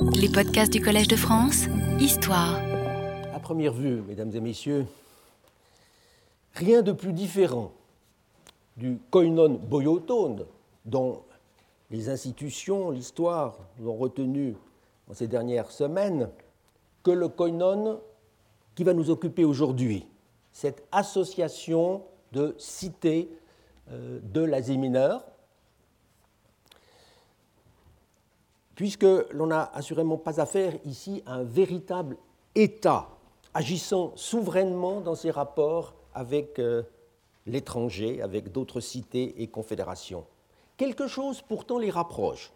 Les podcasts du Collège de France, Histoire. À première vue, mesdames et messieurs, rien de plus différent du koinon boyotone dont les institutions, l'histoire l'ont retenu en ces dernières semaines, que le koinon qui va nous occuper aujourd'hui, cette association de cités euh, de l'Asie mineure, puisque l'on n'a assurément pas affaire ici à un véritable État agissant souverainement dans ses rapports avec euh, l'étranger, avec d'autres cités et confédérations. Quelque chose pourtant les rapproche.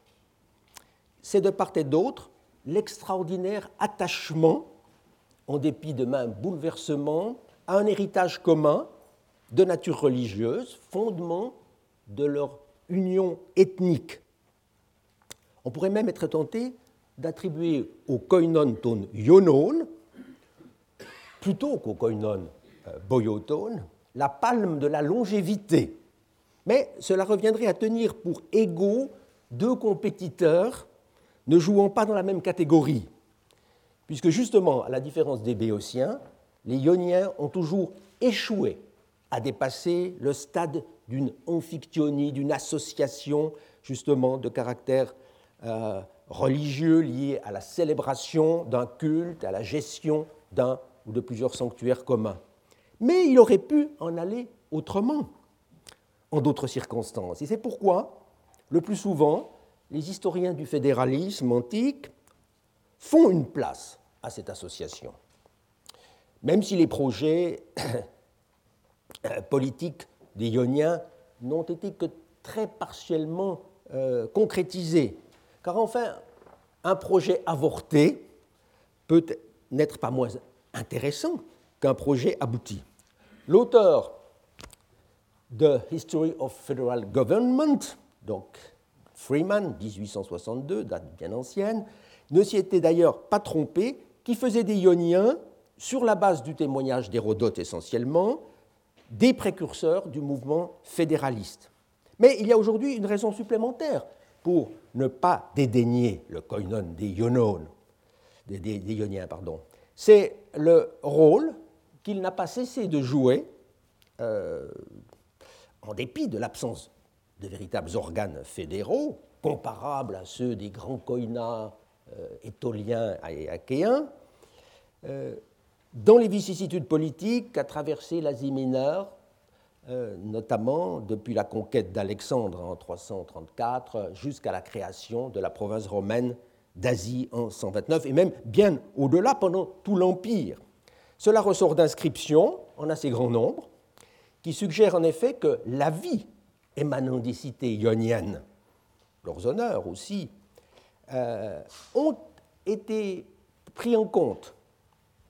C'est de part et d'autre l'extraordinaire attachement, en dépit de maints bouleversements, à un héritage commun de nature religieuse, fondement de leur union ethnique on pourrait même être tenté d'attribuer au koinon ton yonon, plutôt qu'au koinon euh, boyotone, la palme de la longévité. Mais cela reviendrait à tenir pour égaux deux compétiteurs ne jouant pas dans la même catégorie, puisque justement, à la différence des Béotiens, les Ioniens ont toujours échoué à dépasser le stade d'une amphictyonie, d'une association justement de caractère euh, religieux liés à la célébration d'un culte, à la gestion d'un ou de plusieurs sanctuaires communs. Mais il aurait pu en aller autrement, en d'autres circonstances. Et c'est pourquoi, le plus souvent, les historiens du fédéralisme antique font une place à cette association. Même si les projets politiques des Ioniens n'ont été que très partiellement euh, concrétisés car enfin, un projet avorté peut n'être pas moins intéressant qu'un projet abouti. L'auteur de History of Federal Government, donc Freeman, 1862, date bien ancienne, ne s'y était d'ailleurs pas trompé, qui faisait des Ioniens, sur la base du témoignage d'Hérodote essentiellement, des précurseurs du mouvement fédéraliste. Mais il y a aujourd'hui une raison supplémentaire pour ne pas dédaigner le koinon des, Ionones, des, Ioniens. Pardon. C'est le rôle qu'il n'a pas cessé de jouer, euh, en dépit de l'absence de véritables organes fédéraux, comparables à ceux des grands koinas euh, étoliens et achéens, euh, dans les vicissitudes politiques qu'a traversé l'Asie mineure euh, notamment depuis la conquête d'Alexandre en 334 jusqu'à la création de la province romaine d'Asie en 129, et même bien au-delà pendant tout l'Empire. Cela ressort d'inscriptions en assez grand nombre, qui suggèrent en effet que la vie émanant des cités ioniennes, leurs honneurs aussi, euh, ont été pris en compte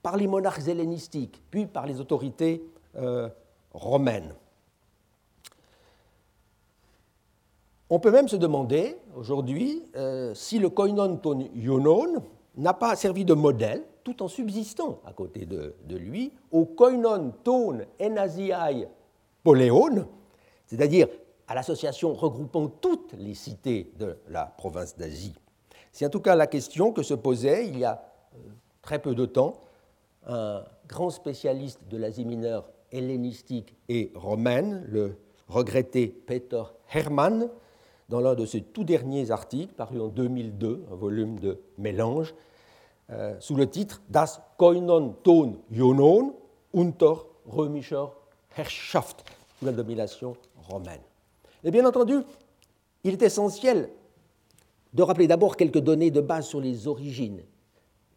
par les monarques hellénistiques, puis par les autorités euh, romaines. On peut même se demander aujourd'hui euh, si le koinon ton n'a pas servi de modèle, tout en subsistant à côté de, lui, au koinon ton enasiai poléon, c'est-à-dire à, l'association regroupant toutes les cités de la province d'Asie. C'est en tout cas la question que se posait il y a euh, très peu de temps un grand spécialiste de l'Asie mineure hellénistique et romaine, le regretté Peter Hermann, dans l'un de ses tout derniers articles, paru en 2002, un volume de mélange, euh, sous le titre Das Koinon Ton Jonon unter römischer Herrschaft, sous la domination romaine. Et bien entendu, il est essentiel de rappeler d'abord quelques données de base sur les origines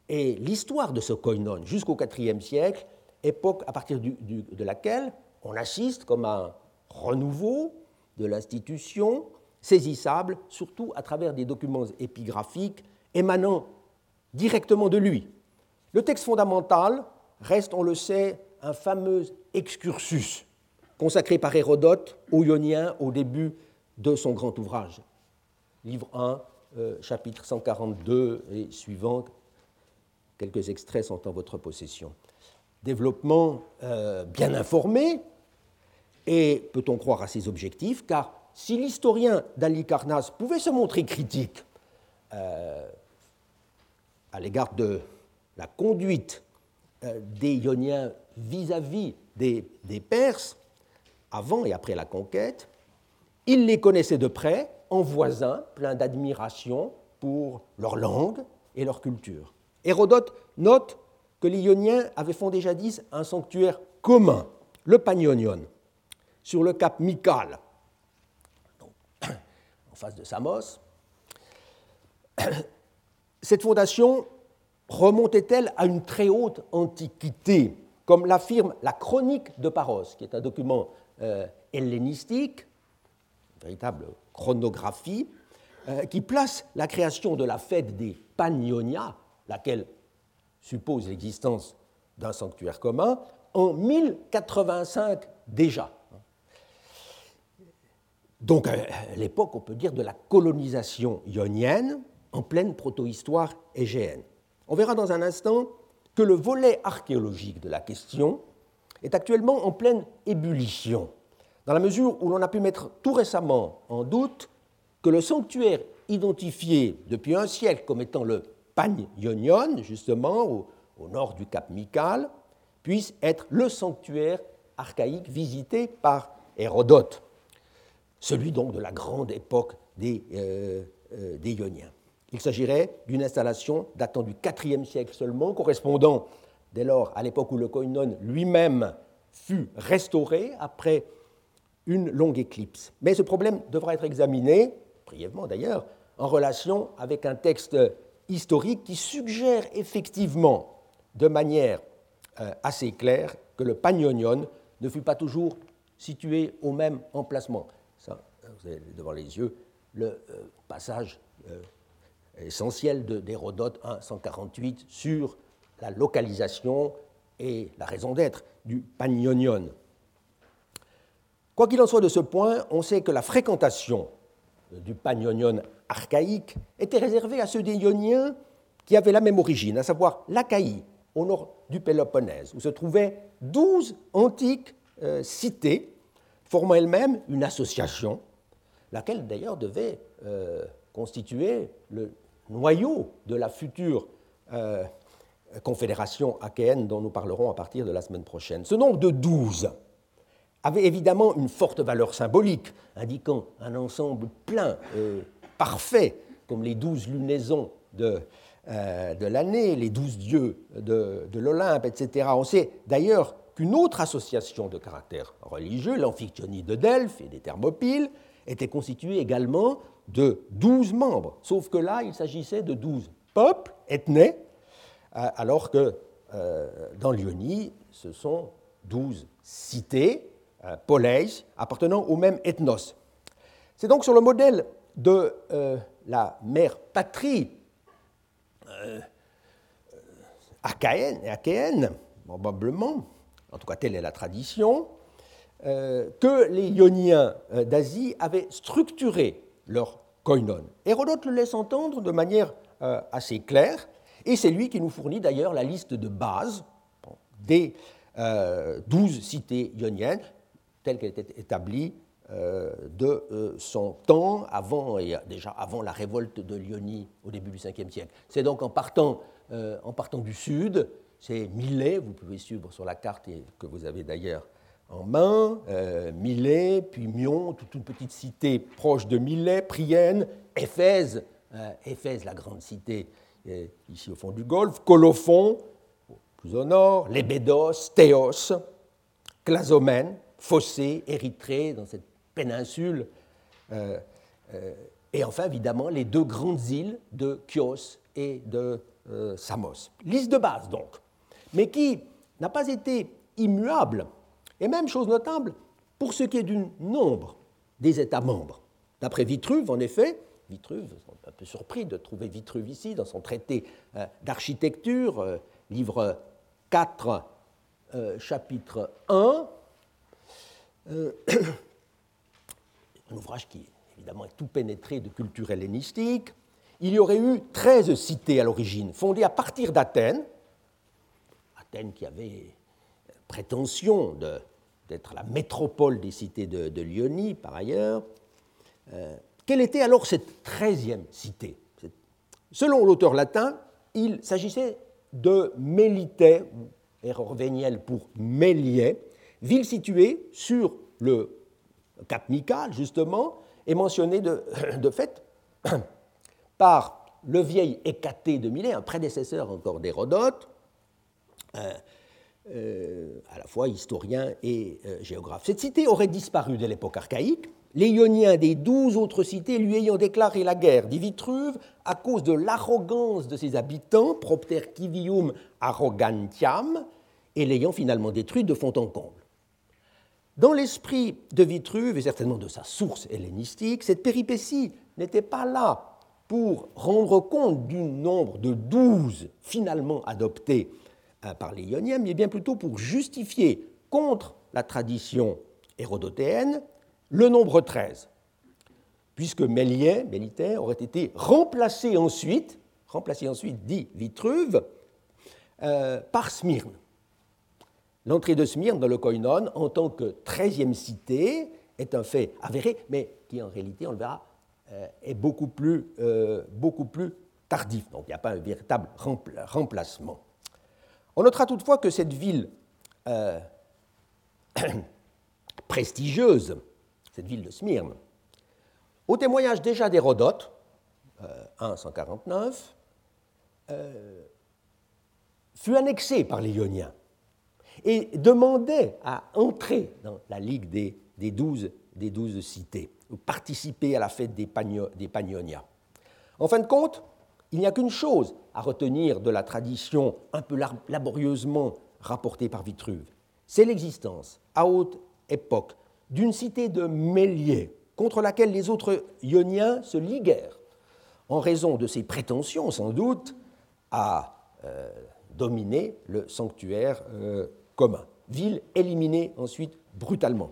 et l'histoire de ce koinon jusqu'au IVe siècle, époque à partir de laquelle on assiste comme un renouveau de l'institution saisissable, surtout à travers des documents épigraphiques émanant directement de lui. Le texte fondamental reste, on le sait, un fameux excursus consacré par Hérodote aux Ioniens au début de son grand ouvrage. Livre 1, euh, chapitre 142 et suivant, quelques extraits sont en votre possession. Développement euh, bien informé, et peut-on croire à ses objectifs, car si l'historien d'Ali Carnas pouvait se montrer critique euh, à l'égard de la conduite euh, des Ioniens vis-à-vis des, Perses, avant et après la conquête, il les connaissait de près, en voisins, plein d'admiration pour leur langue et leur culture. Hérodote note que les Ioniens avaient fondé jadis un sanctuaire commun, le Panionion, sur le cap Mikal, face de Samos. Cette fondation remontait-elle à une très haute antiquité, comme l'affirme la Chronique de Paros, qui est un document euh, hellénistique, une véritable chronographie, euh, qui place la création de la fête des Panionia, laquelle suppose l'existence d'un sanctuaire commun, en 1085 déjà. Donc à l'époque, on peut dire, de la colonisation ionienne en pleine protohistoire égéenne. On verra dans un instant que le volet archéologique de la question est actuellement en pleine ébullition, dans la mesure où l'on a pu mettre tout récemment en doute que le sanctuaire identifié depuis un siècle comme étant le Panionion, justement, au, au nord du cap Mikal, puisse être le sanctuaire archaïque visité par Hérodote, celui donc de la grande époque des, euh, euh, des Ioniens. Il s'agirait d'une installation datant du IVe siècle seulement, correspondant dès lors à l'époque où le Koinon lui-même fut restauré après une longue éclipse. Mais ce problème devra être examiné, brièvement d'ailleurs, en relation avec un texte historique qui suggère effectivement de manière euh, assez claire que le Panionion ne fut pas toujours situé au même emplacement. Vous avez devant les yeux le euh, passage euh, essentiel d'Hérodote 148 sur la localisation et la raison d'être du Panionion. Quoi qu'il en soit de ce point, on sait que la fréquentation du Panionion archaïque était réservée à ceux des Ioniens qui avaient la même origine, à savoir l'Achaïe, au nord du Péloponnèse, où se trouvaient douze antiques euh, cités, formant elles-mêmes une association, laquelle d'ailleurs devait euh, constituer le noyau de la future euh, confédération achéenne dont nous parlerons à partir de la semaine prochaine. Ce nombre de douze avait évidemment une forte valeur symbolique, indiquant un ensemble plein, parfait, comme les douze lunaisons de, euh, de l'année, les douze dieux de, l'Olympe, etc. On sait d'ailleurs qu'une autre association de caractère religieux, l'Amphiktyonie de Delphes et des Thermopyles, était constituée également de douze membres, sauf que là, il s'agissait de douze peuples, ethnies, euh, alors que euh, dans l'Ionie, ce sont douze cités, euh, appartenant au même ethnos. C'est donc sur le modèle de la mère patrie euh, achéenne, probablement, en tout cas telle est la tradition, euh, que les Ioniens euh, d'Asie avaient structuré leur koinon. Hérodote le laisse entendre de manière assez claire, et c'est lui qui nous fournit d'ailleurs la liste de base des douze cités ioniennes, telle qu'elle était établie euh, de euh, son temps, avant, déjà avant la révolte de Lyonie au début du 5e siècle. C'est donc en partant, euh, du sud, c'est Milet, vous pouvez suivre sur la carte que vous avez d'ailleurs en main, Milet, puis Mion, toute une petite cité proche de Milet, Prienne, Éphèse, Éphèse, la grande cité ici au fond du Golfe, Colophon, plus au nord, Lébédos, Théos, Clazomène, Fossé, Érythrée, dans cette péninsule. Euh, euh, et enfin, évidemment, les deux grandes îles de Chios et de euh, Samos. Liste de base, donc, mais qui n'a pas été immuable, et même chose notable, pour ce qui est du nombre des États membres. D'après Vitruve, en effet, Vitruve, un peu surpris de trouver Vitruve ici, dans son traité d'architecture, livre 4, chapitre 1, un ouvrage qui évidemment est tout pénétré de culture hellénistique. Il y aurait eu 13 cités à l'origine, fondées à partir d'Athènes, Athènes qui avait prétention d'être la métropole des cités de, Lyonie par ailleurs. Euh, quelle était alors cette treizième cité? Selon l'auteur latin, il s'agissait de Mélité, erreur pour Méliès, ville située sur le Cap Mical, justement, et mentionnée de, de fait par le vieil Hécaté de Milet, un prédécesseur encore d'Hérodote, euh, euh, à la fois historien et euh, géographe. Cette cité aurait disparu dès l'époque archaïque, les Ioniens des douze autres cités lui ayant déclaré la guerre, dit Vitruve, à cause de l'arrogance de ses habitants, propter civium arrogantiam, et l'ayant finalement détruite de fond en comble. Dans l'esprit de Vitruve, et certainement de sa source hellénistique, cette péripétie n'était pas là pour rendre compte du nombre de douze finalement adoptés par les Ioniens, mais bien plutôt pour justifier contre la tradition hérodotéenne le nombre 13, puisque Méliès, Mélitaire, aurait été remplacé ensuite, remplacé ensuite, dit Vitruve, euh, par Smyrne. L'entrée de Smyrne dans le Koinon en tant que treizième cité est un fait avéré, mais qui en réalité, on le verra, euh, est plus, beaucoup plus tardif. Donc il n'y a pas un véritable remplacement. On notera toutefois que cette ville euh, prestigieuse, cette ville de Smyrne, au témoignage déjà d'Hérodote, euh, 149, euh, fut annexée par les Ioniens et demandait à entrer dans la Ligue des, douze, cités, ou participer à la fête des, Pagnonia. En fin de compte, il n'y a qu'une chose à retenir de la tradition un peu laborieusement rapportée par Vitruve, c'est l'existence, à haute époque, d'une cité de Méliès contre laquelle les autres Ioniens se liguèrent, en raison de ses prétentions, sans doute, à euh, dominer le sanctuaire euh, commun. Ville éliminée ensuite brutalement.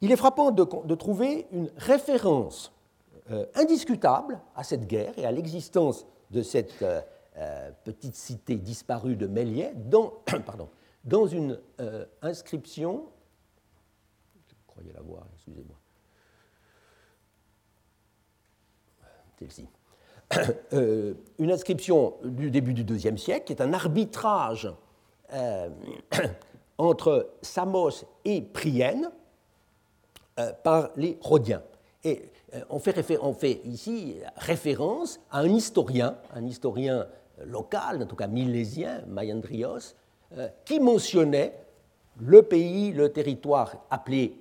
Il est frappant de trouver une référence euh, indiscutable à cette guerre et à l'existence de cette euh, euh, petite cité disparue de Méliès dans, une inscription, je croyais la voir, excusez-moi, celle-ci, une inscription du début du IIe siècle, qui est un arbitrage entre Samos et Prienne par les Rhodiens. Et euh, on fait, ici référence à un historien, un historien local, en tout cas milésien, Mayandrios, euh, qui mentionnait le pays, le territoire appelé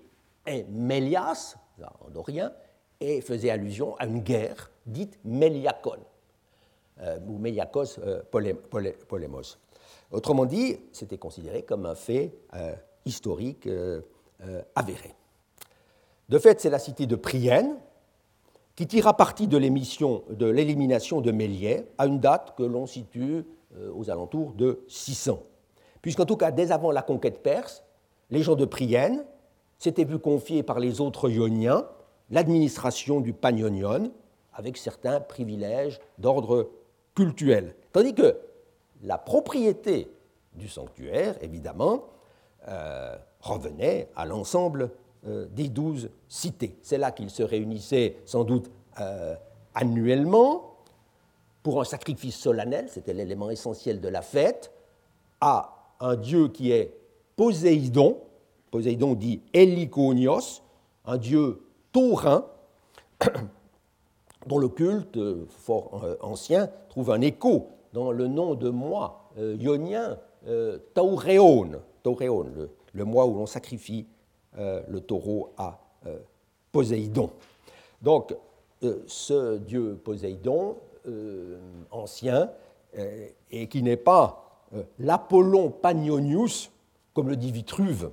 Mélias, en dorien, et faisait allusion à une guerre dite Méliacon, euh, ou Méliakos Polémos. Autrement dit, c'était considéré comme un fait historique avéré. De fait, c'est la cité de Prienne, qui tira parti de l'élimination de Méliès à une date que l'on situe euh, aux alentours de 600. Puisqu'en tout cas, dès avant la conquête perse, les gens de Prienne s'étaient vus confier par les autres Ioniens l'administration du Panionion, avec certains privilèges d'ordre cultuel. Tandis que la propriété du sanctuaire, évidemment, euh, revenait à l'ensemble des douze cités. C'est là qu'ils se réunissaient sans doute euh, annuellement pour un sacrifice solennel, c'était l'élément essentiel de la fête, à un dieu qui est Poséidon, Poséidon dit Heliconios, un dieu taurin, dont le culte euh, fort ancien trouve un écho dans le nom de mois ionien Tauréon, le, le mois où l'on sacrifie euh, le taureau à euh, Poséidon. Donc, euh, ce dieu Poséidon, ancien, et qui n'est pas l'Apollon Panionius, comme le dit Vitruve,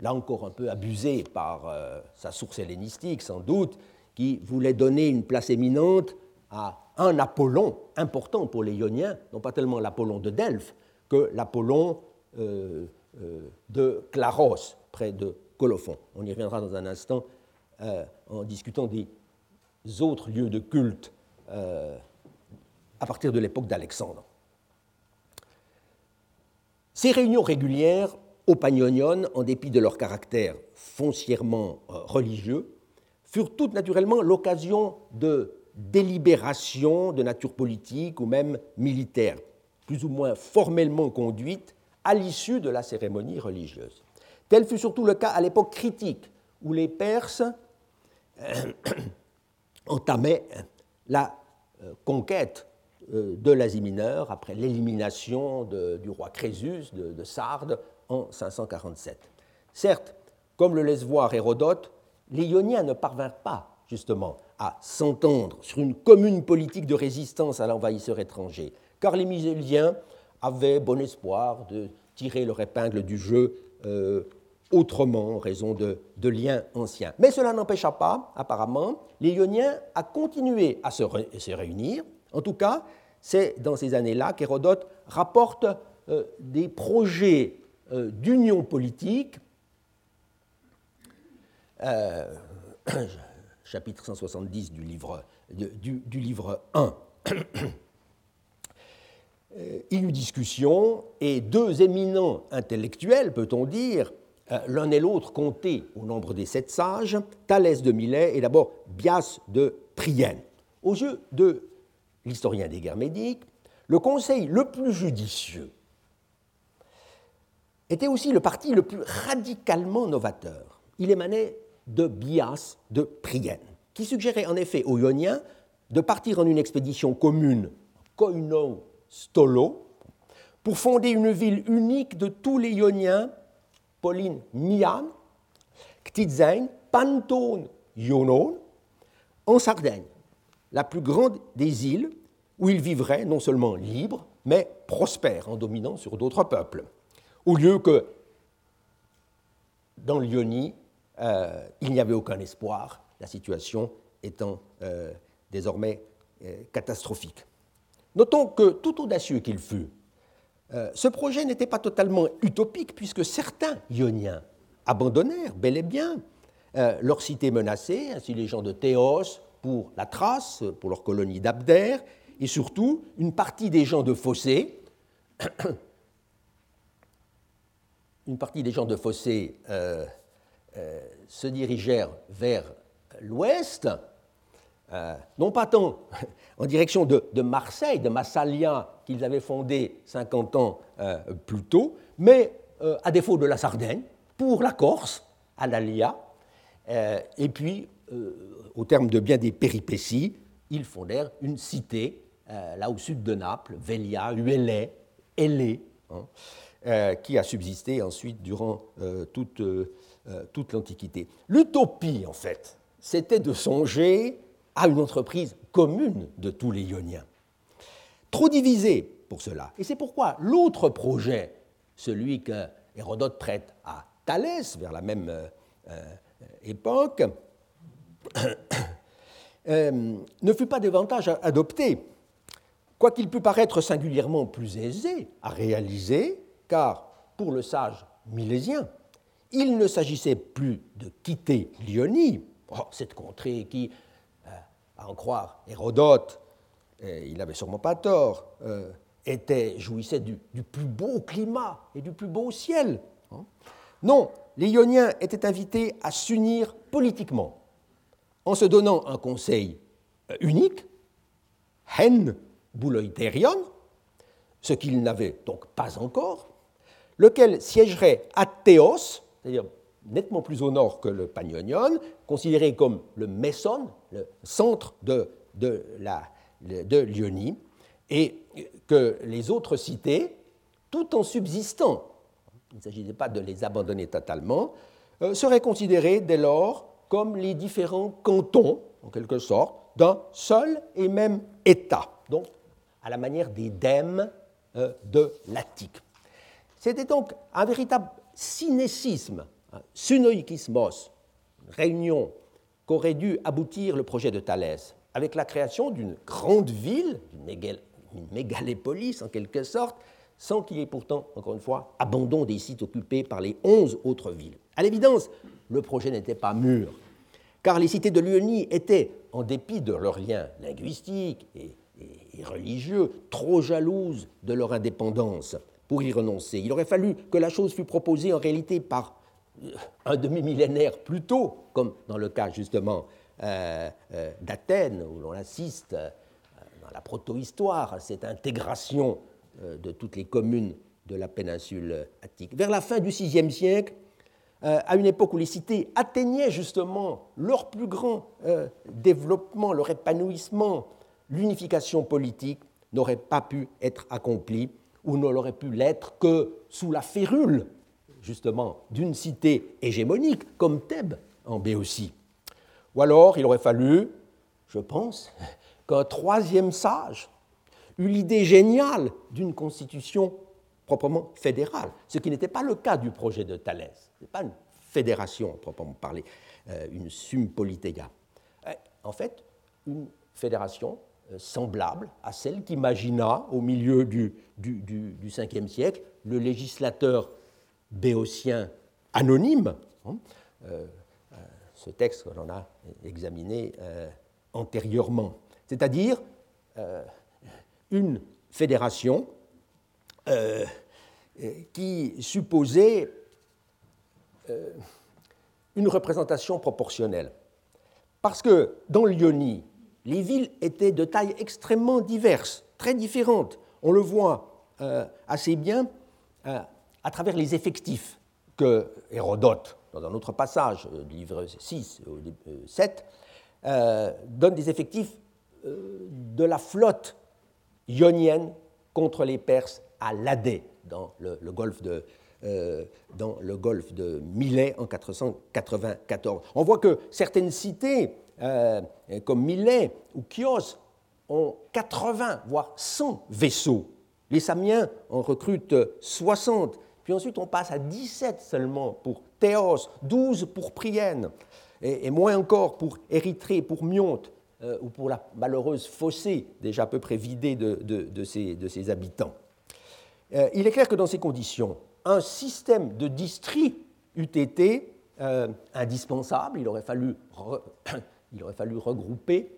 là encore un peu abusé par sa source hellénistique sans doute, qui voulait donner une place éminente à un Apollon important pour les Ioniens, non pas tellement l'Apollon de Delphes que l'Apollon de Claros, près de On y reviendra dans un instant euh, en discutant des autres lieux de culte euh, à partir de l'époque d'Alexandre. Ces réunions régulières au Panionion, en dépit de leur caractère foncièrement euh, religieux, furent toutes naturellement l'occasion de délibération de nature politique ou même militaire, plus ou moins formellement conduite à l'issue de la cérémonie religieuse. Tel fut surtout le cas à l'époque critique, où les Perses euh, entamaient la euh, conquête euh, de l'Asie mineure après l'élimination du roi Crésus de, Sardes en 547. Certes, comme le laisse voir Hérodote, les Ioniens ne parvinrent pas justement à s'entendre sur une commune politique de résistance à l'envahisseur étranger, car les Mysiléens avaient bon espoir de tirer leur épingle du jeu autrement en raison de, liens anciens. Mais cela n'empêcha pas, apparemment, les Ioniens à continuer à se, réunir. En tout cas, c'est dans ces années-là qu'Hérodote rapporte euh, des projets euh, d'union politique chapitre 170 du livre, du, livre 1. Euh, il y eut discussion et deux éminents intellectuels, peut-on dire, euh, l'un et l'autre comptés au nombre des sept sages, Thalès de Milet et d'abord Bias de Prienne. Aux yeux de l'historien des guerres médiques, le conseil le plus judicieux était aussi le parti le plus radicalement novateur. Il émanait de Bias de Prienne, qui suggérait en effet aux Ioniens de partir en une expédition commune, koinon stolo, pour fonder une ville unique de tous les Ioniens, Pauline Mian, Ktitzein, Pantone Ionon, en Sardaigne, la plus grande des îles où ils vivraient non seulement libres, mais prospères en dominant sur d'autres peuples, au lieu que dans l'Ionie, euh, il n'y avait aucun espoir, la situation étant euh, désormais euh, catastrophique. Notons que, tout audacieux qu'il fût, ce projet n'était pas totalement utopique, puisque certains Ioniens abandonnèrent bel et bien leur cité menacée, ainsi les gens de Théos pour la Thrace, pour leur colonie d'Abdère, et surtout une partie des gens de Fossé, une partie des gens de Fossé euh, se dirigèrent vers l'ouest, euh, non pas tant en direction de, Marseille, de Massalia, qu'ils avaient fondé 50 ans euh, plus tôt, mais à défaut de la Sardaigne, pour la Corse, à l'Alia, et puis, au terme de bien des péripéties, ils fondèrent une cité, là au sud de Naples, Velia, Uele, hein, qui a subsisté ensuite durant euh, toute l'Antiquité. L'utopie, en fait, c'était de songer à une entreprise commune de tous les Ioniens. Trop divisé pour cela. Et c'est pourquoi l'autre projet, celui que Hérodote prête à Thalès vers la même euh, euh, époque, ne fut pas davantage adopté, quoiqu'il pût paraître singulièrement plus aisé à réaliser, car pour le sage milésien, il ne s'agissait plus de quitter l'Ionie, oh, cette contrée qui, euh, à en croire Hérodote, il n'avait sûrement pas tort, euh, était, jouissait du, plus beau climat et du plus beau ciel. Hein? Non, les Ioniens étaient invités à s'unir politiquement en se donnant un conseil euh, unique, hen bouloiterion, ce qu'ils n'avaient donc pas encore, lequel siégerait à Théos, c'est-à-dire nettement plus au nord que le Panionion, considéré comme le Messon, le centre de, de, la, l'Ionie, et que les autres cités, tout en subsistant, il ne s'agissait pas de les abandonner totalement, euh, seraient considérées dès lors comme les différents cantons, en quelque sorte, d'un seul et même État, donc à la manière des dèmes euh, de l'Attique. C'était donc un véritable synécisme, synoikismos, réunion qu'aurait dû aboutir le projet de Thalès, avec la création d'une grande ville, une mégalépolis en quelque sorte, sans qu'il y ait pourtant, encore une fois, abandon des sites occupés par les onze autres villes. À l'évidence, le projet n'était pas mûr, car les cités de l'Ionie étaient, en dépit de leurs liens linguistiques et religieux, trop jalouses de leur indépendance pour y renoncer. Il aurait fallu que la chose fût proposée en réalité par un demi-millénaire plus tôt, comme dans le cas justement d'Athènes, où l'on assiste dans la protohistoire à cette intégration de toutes les communes de la péninsule attique. Vers la fin du VIe siècle, à une époque où les cités atteignaient justement leur plus grand développement, leur épanouissement, l'unification politique n'aurait pas pu être accomplie ou n'aurait pu l'être que sous la férule, justement, d'une cité hégémonique comme Thèbes en Béotie. Ou alors il aurait fallu, je pense, qu'un troisième sage eut l'idée géniale d'une constitution proprement fédérale, ce qui n'était pas le cas du projet de Thalès. Ce n'est pas une fédération proprement parler, euh, une sum politéia. Euh, en fait, une fédération euh, semblable à celle qu'imagina au milieu du, du, du, 5e siècle le législateur béotien anonyme. Hein, euh, euh, ce texte que l'on a examiné antérieurement. C'est-à-dire une fédération qui supposait une représentation proportionnelle. Parce que dans l'Ionie, les villes étaient de tailles extrêmement diverses, très différentes. On le voit euh, assez bien euh, à travers les effectifs que Hérodote, dans un autre passage euh, du livre 6 ou 7, donne des effectifs de la flotte ionienne contre les Perses à Ladé, dans le, golfe de, de Milet en 494. On voit que certaines cités euh, comme Milet ou Chios, ont 80, voire 100 vaisseaux. Les Samiens en recrutent 60. Puis ensuite, on passe à 17 seulement pour Théos, 12 pour Prienne, et, moins encore pour Érythrée, pour Myonte, euh, ou pour la malheureuse Fossée, déjà à peu près vidée de, ses, habitants. Euh, il est clair que dans ces conditions, un système de district eût été indispensable. Il aurait fallu il aurait fallu regrouper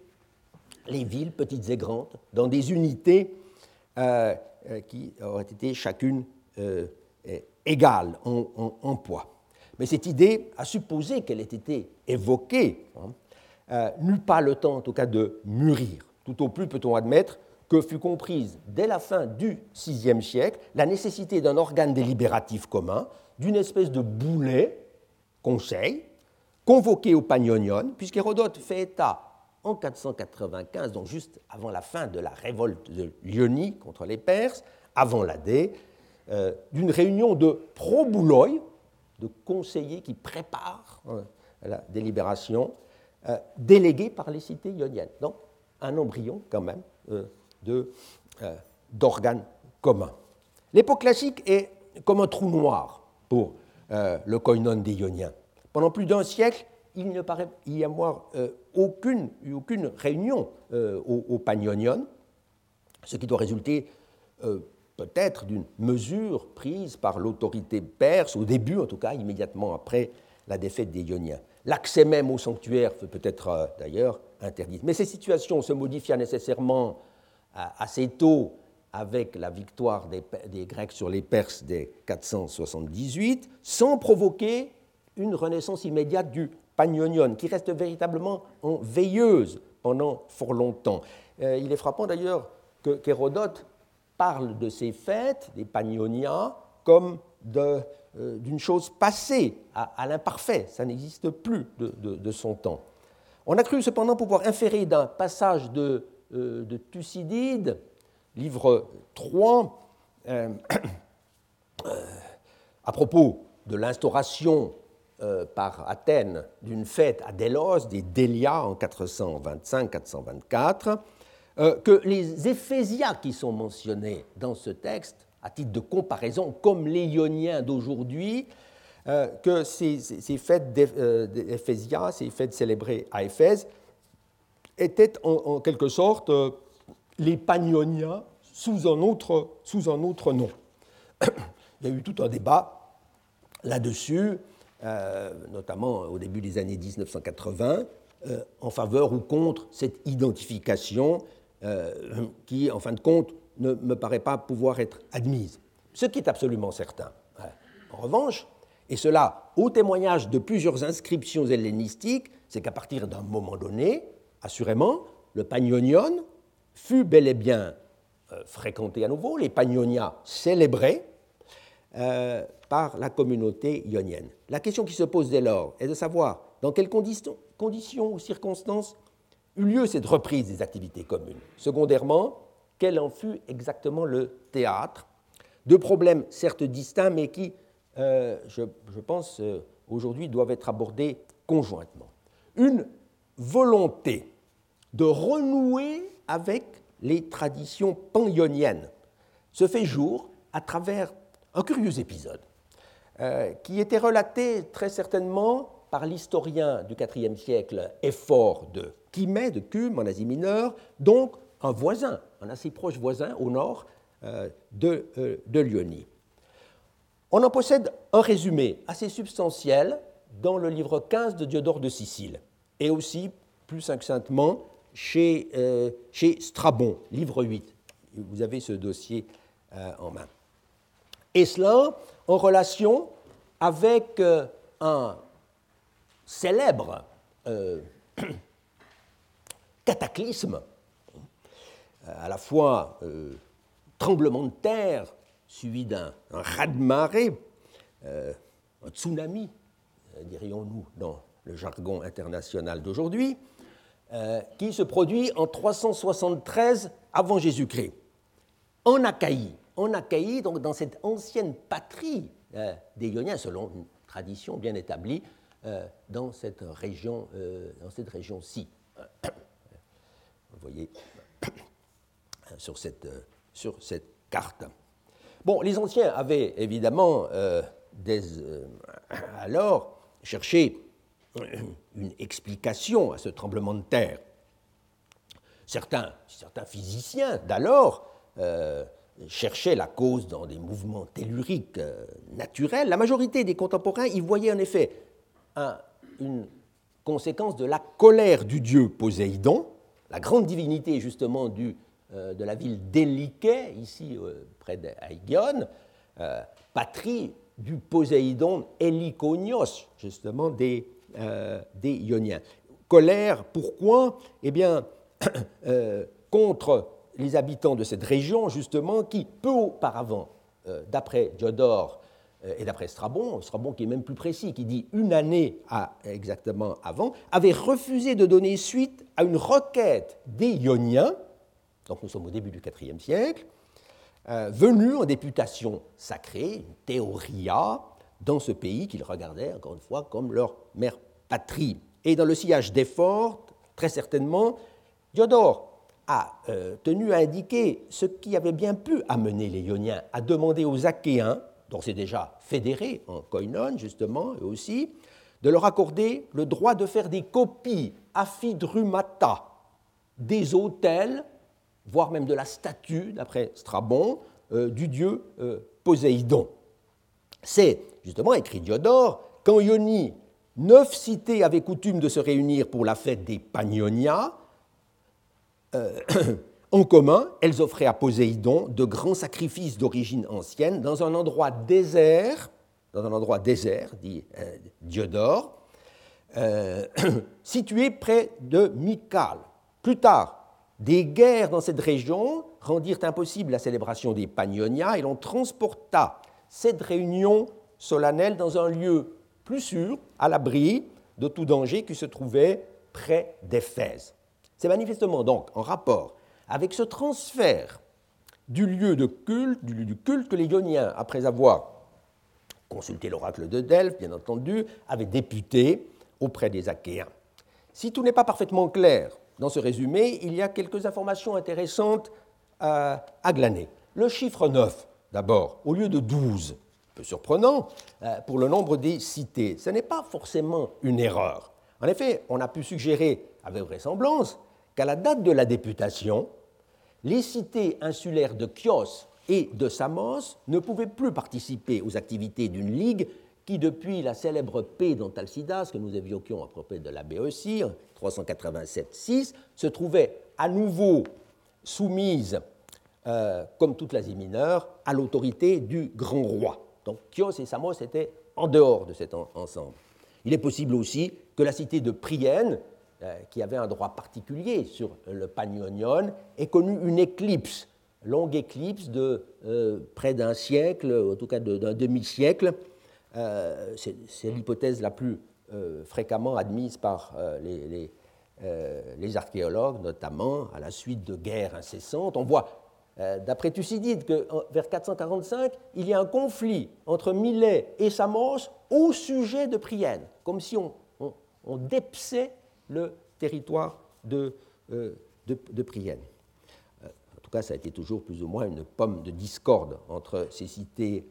les villes, petites et grandes, dans des unités euh, euh, qui auraient été chacune euh, égales en, poids. Mais cette idée, à supposer qu'elle ait été évoquée, hein, n'eut pas le temps, en tout cas, de mûrir. Tout au plus peut-on admettre que fut comprise dès la fin du VIe siècle la nécessité d'un organe délibératif commun, d'une espèce de boulet, conseil, convoqué au Panionion, puisqu'Hérodote fait état en 495, donc juste avant la fin de la révolte de Lyonie contre les Perses, avant l'Adé, euh, d'une réunion de pro-bouloi, de conseillers qui préparent euh, la délibération, euh, délégués par les cités ioniennes. Donc, un embryon, quand même, d'organes communs. L'époque classique est comme un trou noir pour le koinon des Ioniens. Pendant plus d'un siècle, il ne paraît y avoir euh, aucune, aucune réunion euh, au, au, Panionion, ce qui doit résulter euh, peut-être d'une mesure prise par l'autorité perse, au début en tout cas, immédiatement après la défaite des Ioniens. L'accès même au sanctuaire peut peut-être d'ailleurs interdit. Mais ces situations se modifient nécessairement assez tôt avec la victoire des, des Grecs sur les Perses dès 478, sans provoquer une renaissance immédiate du Panionion, qui reste véritablement en veilleuse pendant fort longtemps. Euh, il est frappant d'ailleurs qu'Hérodote parle de ces fêtes, des Panionia, comme euh, d'une chose passée à, l'imparfait. Ça n'existe plus de, son temps. On a cru cependant pouvoir inférer d'un passage de, euh, de, Thucydide, livre 3, à propos de l'instauration euh, par Athènes d'une fête à Délos, des Délias en 425-424, euh, que les Éphésias qui sont mentionnés dans ce texte, à titre de comparaison, comme les Ioniens d'aujourd'hui, euh, que ces, fêtes d'Éphésia, ces fêtes célébrées à Éphèse, étaient en, quelque sorte les Panionia sous un autre, sous un autre nom. Il y a eu tout un débat là-dessus. Euh, notamment au début des années 1980, euh, en faveur ou contre cette identification euh, qui, en fin de compte, ne me paraît pas pouvoir être admise. Ce qui est absolument certain. En revanche, et cela au témoignage de plusieurs inscriptions hellénistiques, c'est qu'à partir d'un moment donné, assurément, le Pagnonion fut bel et bien euh, fréquenté à nouveau, les Pagnonia célébrés euh, par la communauté ionienne. La question qui se pose dès lors est de savoir dans quelles conditions ou circonstances eut lieu cette reprise des activités communes. Secondairement, quel en fut exactement le théâtre? Deux problèmes certes distincts, mais qui, euh, je, pense, aujourd'hui doivent être abordés conjointement. Une volonté de renouer avec les traditions pan-ioniennes se fait jour à travers un curieux épisode euh, qui était relaté très certainement par l'historien du IVe siècle Effort de Chimay, de Cume, en Asie mineure, donc un voisin, un assez proche voisin au nord euh, de, euh, Lyonie. On en possède un résumé assez substantiel dans le livre 15 de Diodore de Sicile, et aussi, plus succinctement, chez, euh, chez Strabon, livre 8. Vous avez ce dossier en main. Et cela en relation avec un célèbre cataclysme, à la fois tremblement de terre suivi d'un raz-de-marée, un tsunami, dirions-nous dans le jargon international d'aujourd'hui, euh, qui se produit en 373 avant Jésus-Christ, en Achaïe. En Achaïe, donc dans cette ancienne patrie euh, des Ioniens, selon une tradition bien établie, euh, dans cette région, dans cette région-ci. Vous voyez sur cette, sur cette carte. Bon, les anciens avaient évidemment alors cherché une explication à ce tremblement de terre. Certains, certains physiciens d'alors euh, cherchaient la cause dans des mouvements telluriques euh, naturels. La majorité des contemporains y voyaient en effet une conséquence de la colère du dieu Poséidon, la grande divinité justement du, euh, de la ville d'Éliké, ici près d'Aïgion, patrie du Poséidon Heliconios, justement des, euh, des Ioniens. Colère, pourquoi? Eh bien, euh, contre les habitants de cette région, justement, qui, peu auparavant, euh, d'après Diodore et d'après Strabon, Strabon qui est même plus précis, qui dit une année exactement avant, avaient refusé de donner suite à une requête des Ioniens, donc nous sommes au début du IVe siècle, venus en députation sacrée, une théoria, dans ce pays qu'ils regardaient, encore une fois, comme leur mère patrie. Et dans le sillage d'efforts, très certainement, Diodore a euh, tenu à indiquer ce qui avait bien pu amener les Ioniens à demander aux Achéens, dont c'est déjà fédéré en koinon justement, eux aussi, de leur accorder le droit de faire des copies affidrumata des autels, voire même de la statue, d'après Strabon, euh, du dieu euh, Poséidon. C'est justement, écrit Diodore, quand Ionie, neuf cités avaient coutume de se réunir pour la fête des Pagnonia, euh, en commun, elles offraient à Poséidon de grands sacrifices d'origine ancienne dans un endroit désert, dans un endroit désert, dit euh, Diodore, euh, situé près de Mycale. Plus tard, des guerres dans cette région rendirent impossible la célébration des Pagnonia et l'on transporta cette réunion solennelle dans un lieu plus sûr, à l'abri de tout danger qui se trouvait près d'Éphèse. C'est manifestement donc en rapport avec ce transfert du lieu de culte, du lieu du culte que les Ioniens, après avoir consulté l'oracle de Delphes, bien entendu, avaient député auprès des Achéens. Si tout n'est pas parfaitement clair dans ce résumé, il y a quelques informations intéressantes à, à glaner. Le chiffre 9, d'abord, au lieu de 12, peu surprenant euh, pour le nombre des cités. Ce n'est pas forcément une erreur. En effet, on a pu suggérer avec vraisemblance qu'à la date de la députation, les cités insulaires de Chios et de Samos ne pouvaient plus participer aux activités d'une ligue qui, depuis la célèbre paix d'Antalcidas, que nous évoquions à propos de la en 387-6, se trouvait à nouveau soumise, euh, comme toute l'Asie mineure, à l'autorité du grand roi. Donc Chios et Samos étaient en dehors de cet ensemble. Il est possible aussi que la cité de Prienne, qui avait un droit particulier sur le Panionion, ait connu une éclipse, longue éclipse de près d'un siècle, en tout cas d'un demi-siècle. C'est l'hypothèse la plus fréquemment admise par les euh, archéologues, notamment à la suite de guerres incessantes. On voit, euh, d'après Thucydide, que vers 445, il y a un conflit entre Milet et Samos au sujet de Prienne, comme si on, on, dépsait le territoire de, euh, de, Prienne. En tout cas, ça a été toujours plus ou moins une pomme de discorde entre ces cités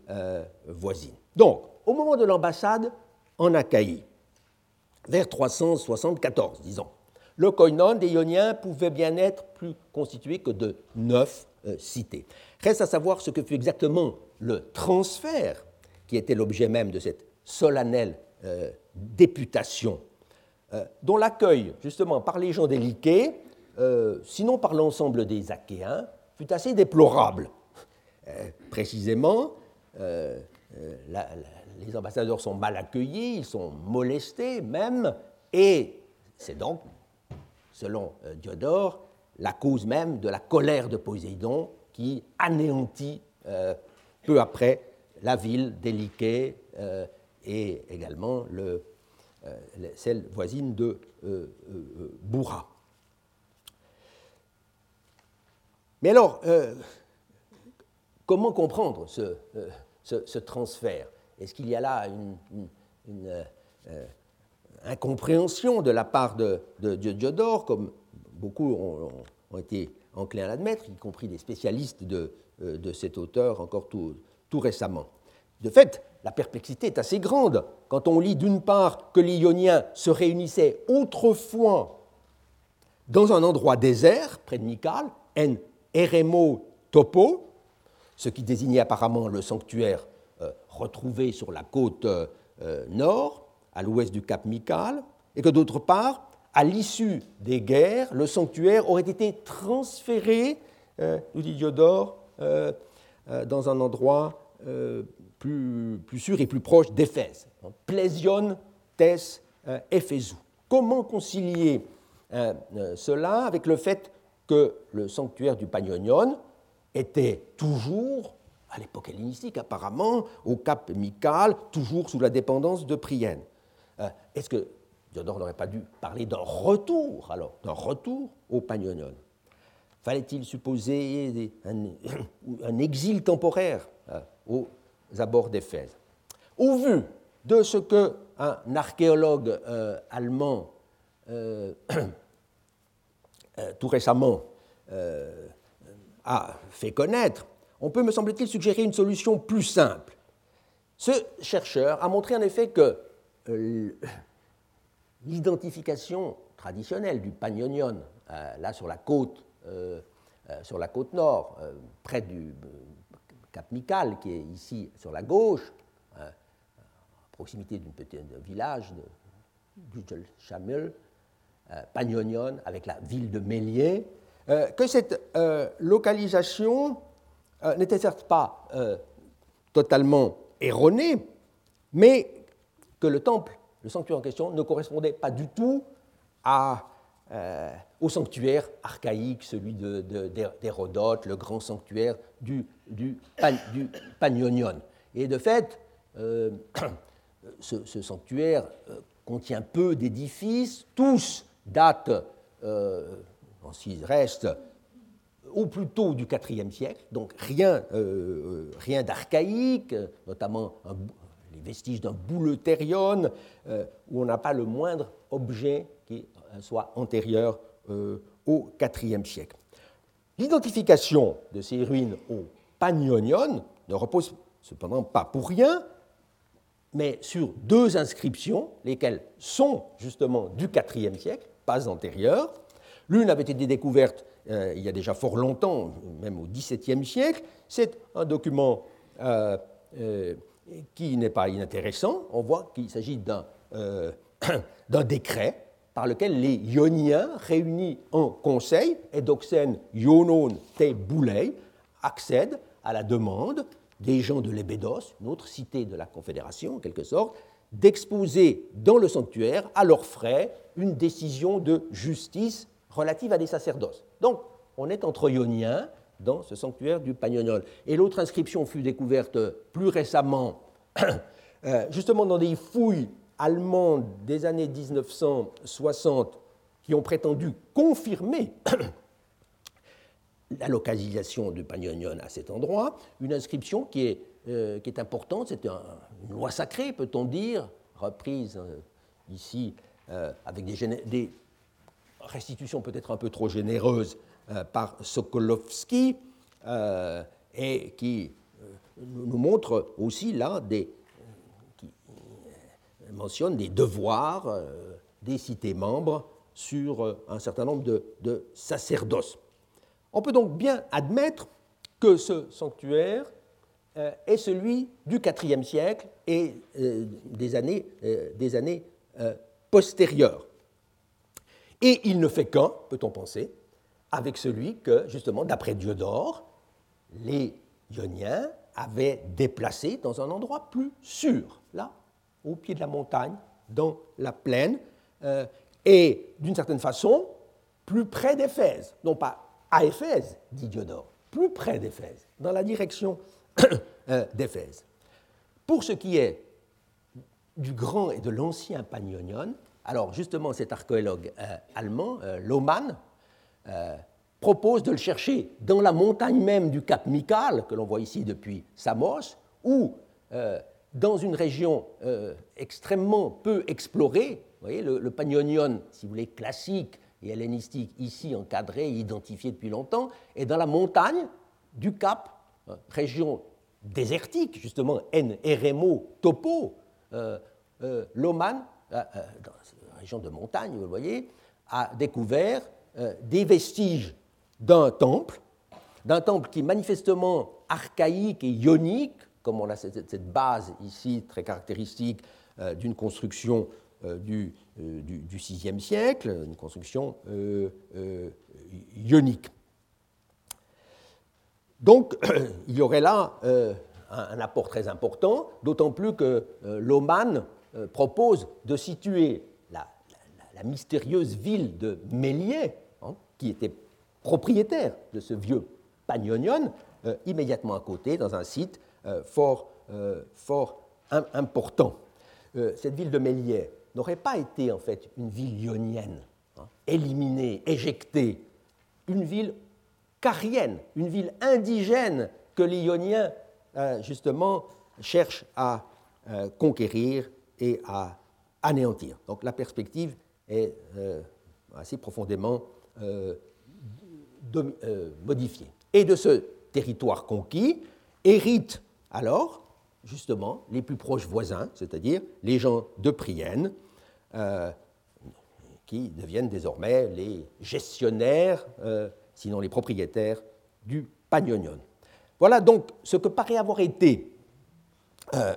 voisines. Donc, au moment de l'ambassade en Achaïe, vers 374, disons, le koinon des Ioniens pouvait bien être plus constitué que de neuf euh, cités. Reste à savoir ce que fut exactement le transfert, qui était l'objet même de cette solennelle euh, députation, euh, dont l'accueil, justement, par les gens des Lyquées, sinon par l'ensemble des Achéens, fut assez déplorable. précisément, les ambassadeurs sont mal accueillis, ils sont molestés même, et c'est donc selon euh, Diodore, la cause même de la colère de Poséidon qui anéantit euh, peu après la ville d'Éliquée euh, et également le, celle voisine de Bourra. Mais alors, comment comprendre ce, ce, transfert? Est-ce qu'il y a là une incompréhension de la part de, Diodore, comme beaucoup ont, été enclins à l'admettre, y compris des spécialistes de, euh, cet auteur encore tout, récemment? De fait, la perplexité est assez grande. Quand on lit d'une part que les Ioniens se réunissaient autrefois dans un endroit désert, près de Mycale, en Eremo Topo, ce qui désignait apparemment le sanctuaire euh, retrouvé sur la côte euh, nord, à l'ouest du cap Mical, et que d'autre part, à l'issue des guerres, le sanctuaire aurait été transféré, euh, nous dit Diodore, euh, euh, dans un endroit plus, sûr et plus proche d'Éphèse. Plésion tes Éphésou. Comment concilier cela avec le fait que le sanctuaire du Panionion était toujours, à l'époque hellénistique apparemment, au cap Mical, toujours sous la dépendance de Prienne euh, est-ce que Diodore n'aurait pas dû parler d'un retour, alors, d'un retour au Panionion Fallait-il supposer un, exil temporaire euh, aux abords d'Éphèse Au vu de ce qu'un archéologue euh, allemand tout récemment a fait connaître, on peut, me semble-t-il, suggérer une solution plus simple. Ce chercheur a montré en effet que euh, l'identification traditionnelle du Panionion, euh, là sur la côte, euh, sur la côte nord, près du Mical, qui est ici sur la gauche, à proximité d'un village de Chamel, Panionion, avec la ville de Méliès, que cette localisation n'était certes pas totalement erronée, mais que le temple, le sanctuaire en question, ne correspondait pas du tout euh, au sanctuaire archaïque, celui d'Hérodote, le grand sanctuaire du, du, Panionion. Et de fait, euh, ce, sanctuaire euh, contient peu d'édifices, tous datent, en s'il reste, au plus tôt du IVe siècle, donc rien, rien d'archaïque, notamment les vestiges d'un bouleterion, euh, où on n'a pas le moindre objet qui euh, soit antérieur euh, au IVe siècle. L'identification de ces ruines au Panionion ne repose cependant pas pour rien, mais sur deux inscriptions, lesquelles sont justement du IVe siècle, pas antérieures. L'une avait été découverte il y a déjà fort longtemps, même au XVIIe siècle. C'est un document qui n'est pas inintéressant. On voit qu'il s'agit euh, d'un décret par lequel les Ioniens, réunis en conseil, Edoxen Ionon te Boulei, accèdent à la demande des gens de Lébédos, une autre cité de la Confédération en quelque sorte, d'exposer dans le sanctuaire, à leurs frais, une décision de justice relative à des sacerdoces. Donc, on est entre ioniens dans ce sanctuaire du Pagnoniol. Et l'autre inscription fut découverte plus récemment, euh, justement dans des fouilles allemandes des années 1960 qui ont prétendu confirmer la localisation du Pagnonion à cet endroit, une inscription qui est, euh, qui est importante, c'est une loi sacrée, peut-on dire, reprise euh, ici avec des, restitutions peut-être un peu trop généreuses euh, par Sokolovski euh, et qui euh, nous montre aussi là des, mentionne des devoirs des cités membres sur un certain nombre de, sacerdoces. On peut donc bien admettre que ce sanctuaire est celui du IVe siècle et des années, des années postérieures. Et il ne fait qu'un, peut-on penser, avec celui que, justement, d'après Diodore, les Ioniens avaient déplacé dans un endroit plus sûr, au pied de la montagne, dans la plaine, euh, et d'une certaine façon, plus près d'Éphèse. Non pas à Éphèse, dit Diodore, plus près d'Éphèse, dans la direction euh, d'Éphèse. Pour ce qui est du grand et de l'ancien Panionion, alors justement cet archéologue euh, allemand, Lohmann, euh, propose de le chercher dans la montagne même du Cap Mical, que l'on voit ici depuis Samos, euh, dans une région euh, extrêmement peu explorée. Vous voyez, le, le si vous voulez, classique et hellénistique, ici encadré, identifié depuis longtemps, est dans la montagne du Cap, région désertique, justement, N, Eremo, Topo, Loman, dans région de montagne, vous voyez, a découvert euh, des vestiges d'un temple, d'un temple qui est manifestement archaïque et ionique, comme on a cette, base ici très caractéristique euh, d'une construction euh, du, VIe siècle, une construction ionique. Donc, il y aurait là un, apport très important, d'autant plus que Loman propose de situer la mystérieuse ville de Méliès, hein, qui était propriétaire de ce vieux Pagnonion, euh, immédiatement à côté, dans un site euh, fort, euh, fort important. cette ville de Méliès n'aurait pas été en fait une ville ionienne, hein, éliminée, éjectée, une ville carienne, une ville indigène que les Ioniens, justement, cherchent à conquérir et à anéantir. Donc la perspective est euh, assez profondément euh, euh, modifié. Et de ce territoire conquis héritent alors justement les plus proches voisins, c'est-à-dire les gens de Prienne, qui deviennent désormais les gestionnaires, sinon les propriétaires du Pagnonion. Voilà donc ce que paraît avoir été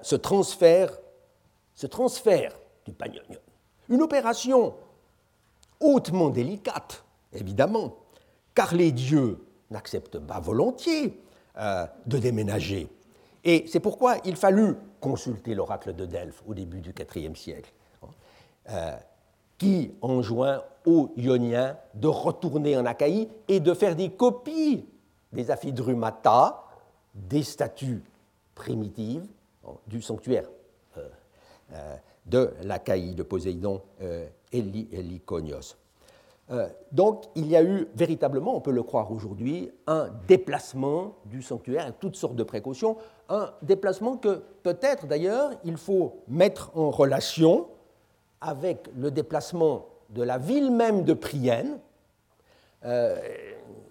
ce transfert, ce transfert du Pagnonion. Une opération hautement délicate, évidemment, car les dieux n'acceptent pas volontiers euh, de déménager. Et c'est pourquoi il fallut consulter l'oracle de Delphes au début du IVe siècle, euh, qui enjoint aux Ioniens de retourner en Achaïe et de faire des copies des aphidrumata, des statues primitives du sanctuaire euh, de l'Achaïe de Poséidon et Lyconios. Euh, donc il y a eu véritablement, on peut le croire aujourd'hui, un déplacement du sanctuaire toutes sortes de précautions, un déplacement que peut-être d'ailleurs il faut mettre en relation avec le déplacement de la ville même de Prienne. Euh,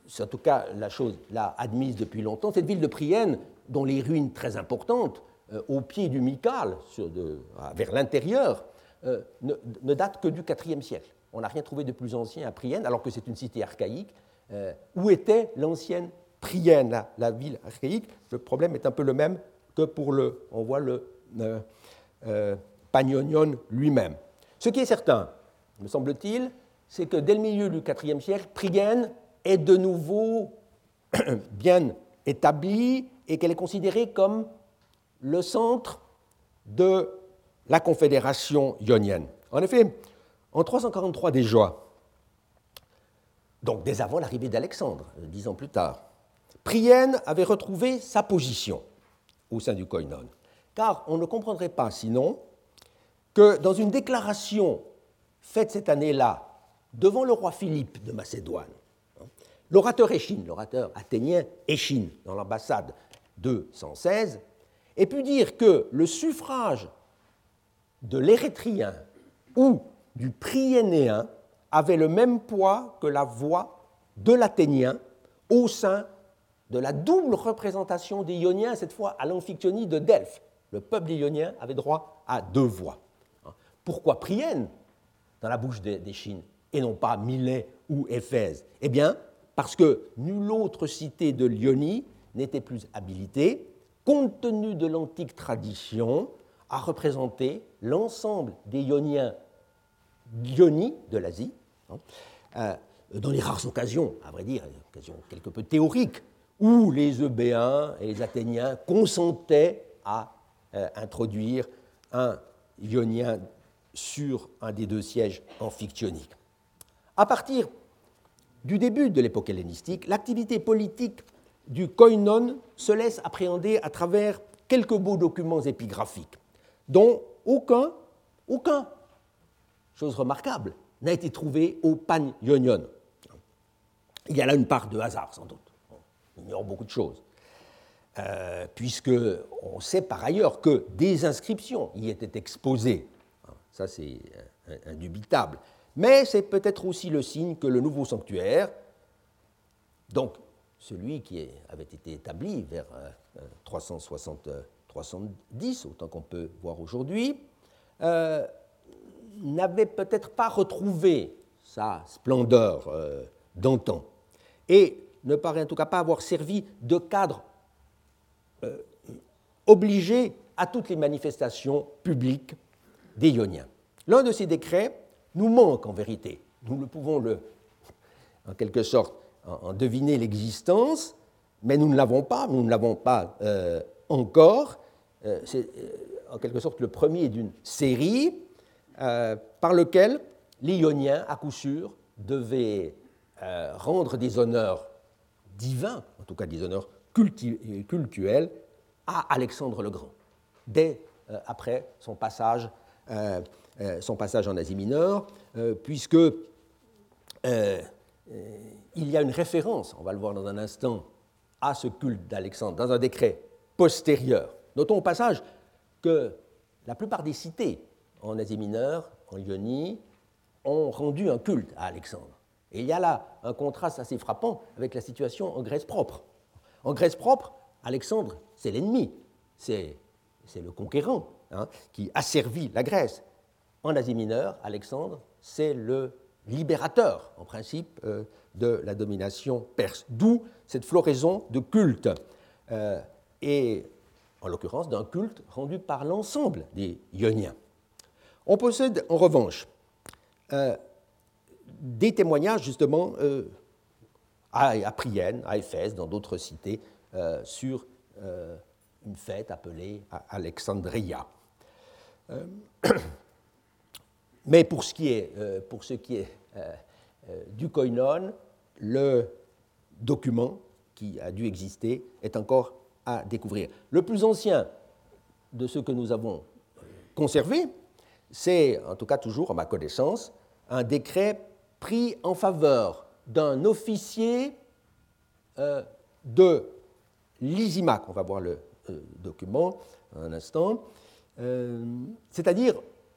c'est en tout cas la chose là admise depuis longtemps. Cette ville de Prienne, dont les ruines très importantes, euh, au pied du Mical, vers l'intérieur, ne, ne datent que du IVe siècle on n'a rien trouvé de plus ancien à Prienne, alors que c'est une cité archaïque. Euh, où était l'ancienne Prienne, la, ville archaïque Le problème est un peu le même que pour le, on voit le euh, euh lui-même. Ce qui est certain, me semble-t-il, c'est que dès le milieu du IVe siècle, Prienne est de nouveau bien établie et qu'elle est considérée comme le centre de la confédération ionienne. En effet, en 343 déjà, donc dès avant l'arrivée d'Alexandre, dix ans plus tard, Prienne avait retrouvé sa position au sein du koinon. Car on ne comprendrait pas sinon que dans une déclaration faite cette année-là devant le roi Philippe de Macédoine, l'orateur Échine, l'orateur athénien Échine, dans l'ambassade de 116, ait pu dire que le suffrage de l'érythréen ou du priénéen avait le même poids que la voix de l'athénien au sein de la double représentation des Ioniens, cette fois à l'amphictyonie de Delphes. Le peuple ionien avait droit à deux voix. Pourquoi Prienne dans la bouche des Chines et non pas Milet ou Éphèse? Eh bien, parce que nulle autre cité de Lyonie n'était plus habilitée, compte tenu de l'antique tradition, à représenter l'ensemble des Ioniens Lyonie de l'Asie, hein, euh, dans les rares occasions, à vrai dire, occasions quelque peu théoriques, où les Eubéens et les Athéniens consentaient à euh, introduire un ionien sur un des deux sièges amphictyoniques. À partir du début de l'époque hellénistique, l'activité politique du koinon se laisse appréhender à travers quelques beaux documents épigraphiques, dont aucun, aucun, chose remarquable, n'a été trouvé au Pan-Ionion. Il y a là une part de hasard, sans doute ignore beaucoup de choses. Euh, puisque on sait par ailleurs que des inscriptions y étaient exposées. Ça, c'est indubitable. Mais c'est peut-être aussi le signe que le nouveau sanctuaire, donc celui qui avait été établi vers 360, euh, 310, autant qu'on peut voir aujourd'hui, euh, n'avait peut-être pas retrouvé sa splendeur d'antan. Et ne paraît en tout cas pas avoir servi de cadre euh, obligé à toutes les manifestations publiques des Ioniens. L'un de ces décrets nous manque en vérité. Nous ne pouvons le, en quelque sorte en, deviner l'existence, mais nous ne l'avons pas, nous ne l'avons pas euh, encore. Euh, c'est en quelque sorte le premier d'une série par lequel les Ioniens, à coup sûr, devaient rendre des honneurs divin, en tout cas des honneurs cultuels, à Alexandre le Grand, dès euh, après son passage, euh, euh, son passage en Asie mineure, puisque il y a une référence, on va le voir dans un instant, à ce culte d'Alexandre dans un décret postérieur. Notons au passage que la plupart des cités en Asie mineure, en Ionie, ont rendu un culte à Alexandre. Et il y a là un contraste assez frappant avec la situation en Grèce propre. En Grèce propre, Alexandre, c'est l'ennemi, c'est le conquérant hein, qui asservit la Grèce. En Asie mineure, Alexandre, c'est le libérateur, en principe, euh, de la domination perse. D'où cette floraison de culte, euh, et en l'occurrence d'un culte rendu par l'ensemble des Ioniens. On possède en revanche euh, des témoignages justement euh, à, Prienne, à Éphèse, dans d'autres cités, euh, sur euh, une fête appelée Alexandria. mais pour ce qui est, du koinon, le document qui a dû exister est encore à découvrir. Le plus ancien de ceux que nous avons conservés, c'est, en tout cas toujours à ma connaissance, un décret pris en faveur d'un officier euh, de Lysimac. On va voir le euh, document un instant. Euh, c'est-à-dire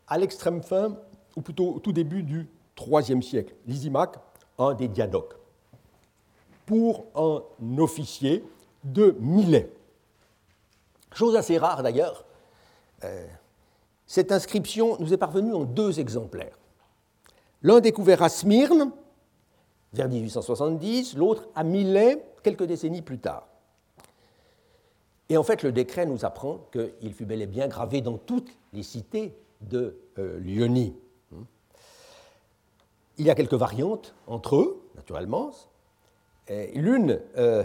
à, l'extrême fin, ou plutôt au tout début du IIIe siècle. Lysimac, un des diadoques, pour un officier de Milet. Chose assez rare d'ailleurs, cette inscription nous est parvenue en deux exemplaires. L'un découvert à Smyrne, vers 1870, l'autre à Milet, quelques décennies plus tard. Et en fait, le décret nous apprend qu'il fut bel et bien gravé dans toutes les cités de euh, Lyonie. Il y a quelques variantes entre eux, naturellement. L'une, euh,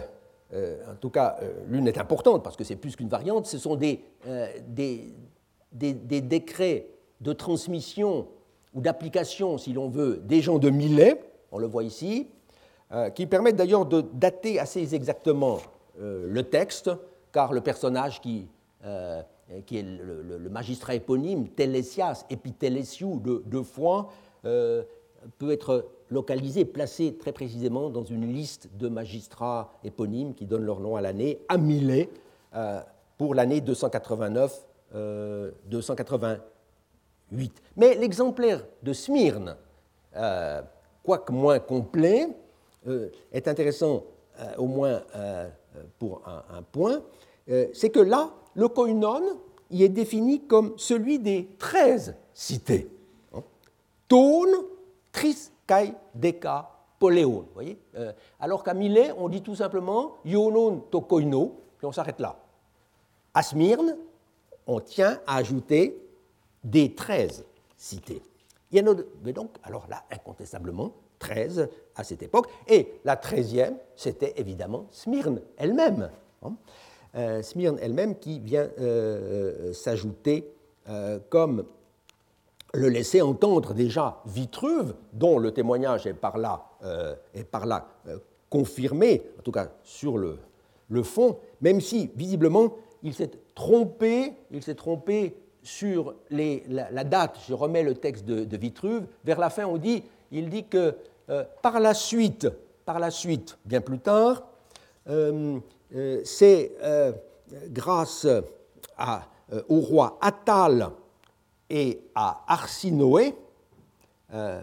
euh, en tout cas, l'une est importante parce que c'est plus qu'une variante, ce sont des, décrets de transmission ou d'application, si l'on veut, des gens de Millet, on le voit ici, euh, qui permettent d'ailleurs de dater assez exactement euh, le texte, car le personnage qui, euh, qui est le, magistrat éponyme, Télésias, Epitélesiou, de deux fois, peut être localisé, placé très précisément dans une liste de magistrats éponymes qui donnent leur nom à l'année, à Milet, pour l'année 289 288. Mais l'exemplaire de Smyrne, euh, quoique moins complet, euh, est intéressant euh, au moins pour un, point, c'est que là, le koinon y est défini comme celui des 13 cités. Hein? Tone, tris, kai, deka, poléon. Voyez? Alors qu'à Milet, on dit tout simplement yonon to koino, puis on s'arrête là. À Smyrne, on tient à ajouter des 13 cités. Il y en a donc, alors là, incontestablement, 13 à cette époque. Et la 13e, c'était évidemment Smyrne elle-même. Hein. Euh, Smyrne elle-même qui vient euh, euh, s'ajouter comme le laissait entendre déjà Vitruve, dont le témoignage est par là, est par là confirmé, en tout cas sur le, le fond, même si visiblement il s'est trompé, il s'est trompé sur la, date. Je remets le texte de, Vitruve. Vers la fin, on dit, il dit que euh, par la suite, bien plus tard, euh, euh, c'est grâce au roi Attal et à Arsinoé,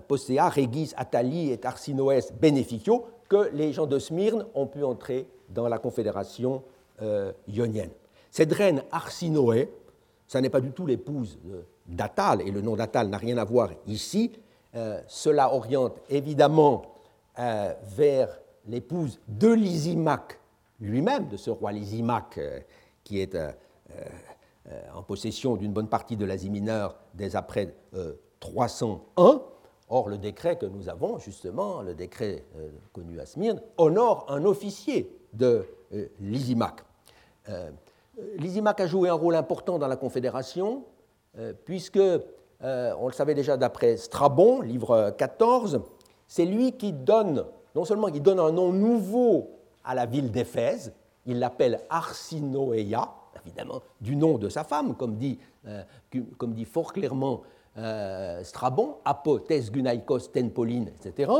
postea regis Atali et Arsinoès beneficio, que les gens de Smyrne ont pu entrer dans la confédération ionienne. Cette reine Arsinoé, ça n'est pas du tout l'épouse d'Atal, et le nom d'Atal n'a rien à voir ici. Euh, cela oriente évidemment euh, vers l'épouse de Lysimaque lui-même, de ce roi Lysimaque euh, qui est en possession d'une bonne partie de l'Asie mineure dès après 301. Or, le décret que nous avons, justement, le décret connu à Smyrne, honore un officier de Lysimaque. Lysimac a joué un rôle important dans la Confédération, euh, puisque, euh, on le savait déjà d'après Strabon, livre 14, c'est lui qui donne, non seulement qui donne un nom nouveau à la ville d'Éphèse, il l'appelle Arsinoéia, évidemment, du nom de sa femme, comme dit, euh, fort clairement Strabon, Apotes Gunaikos Tenpolin, etc.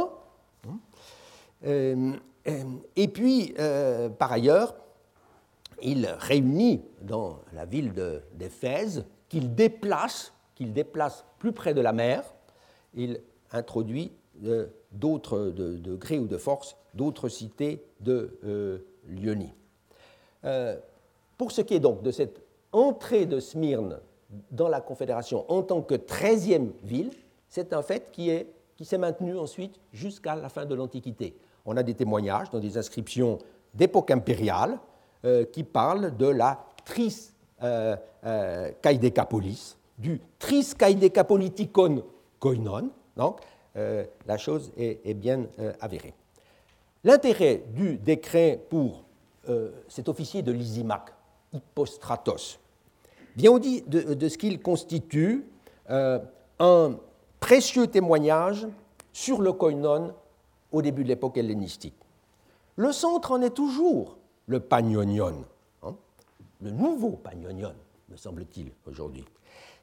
et puis, par ailleurs, il réunit dans la ville d'Éphèse, qu'il déplace, qu'il déplace plus près de la mer, il introduit d'autres, de, gré ou de force, d'autres cités de euh, Lyonie. Euh, pour ce qui est donc de cette entrée de Smyrne dans la Confédération en tant que treizième ville, c'est un fait qui, qui s'est maintenu ensuite jusqu'à la fin de l'Antiquité. On a des témoignages dans des inscriptions d'époque impériale, qui parle de la tris euh, euh du tris kaidecapolitikon koinon. Donc, euh, la chose est, bien avérée. L'intérêt du décret pour cet officier de Lysimac, Hippostratos, vient au dit de ce qu'il constitue un précieux témoignage sur le koinon au début de l'époque hellénistique. Le centre en est toujours le Pagnonion, hein, le nouveau Pagnonion, me semble-t-il, aujourd'hui.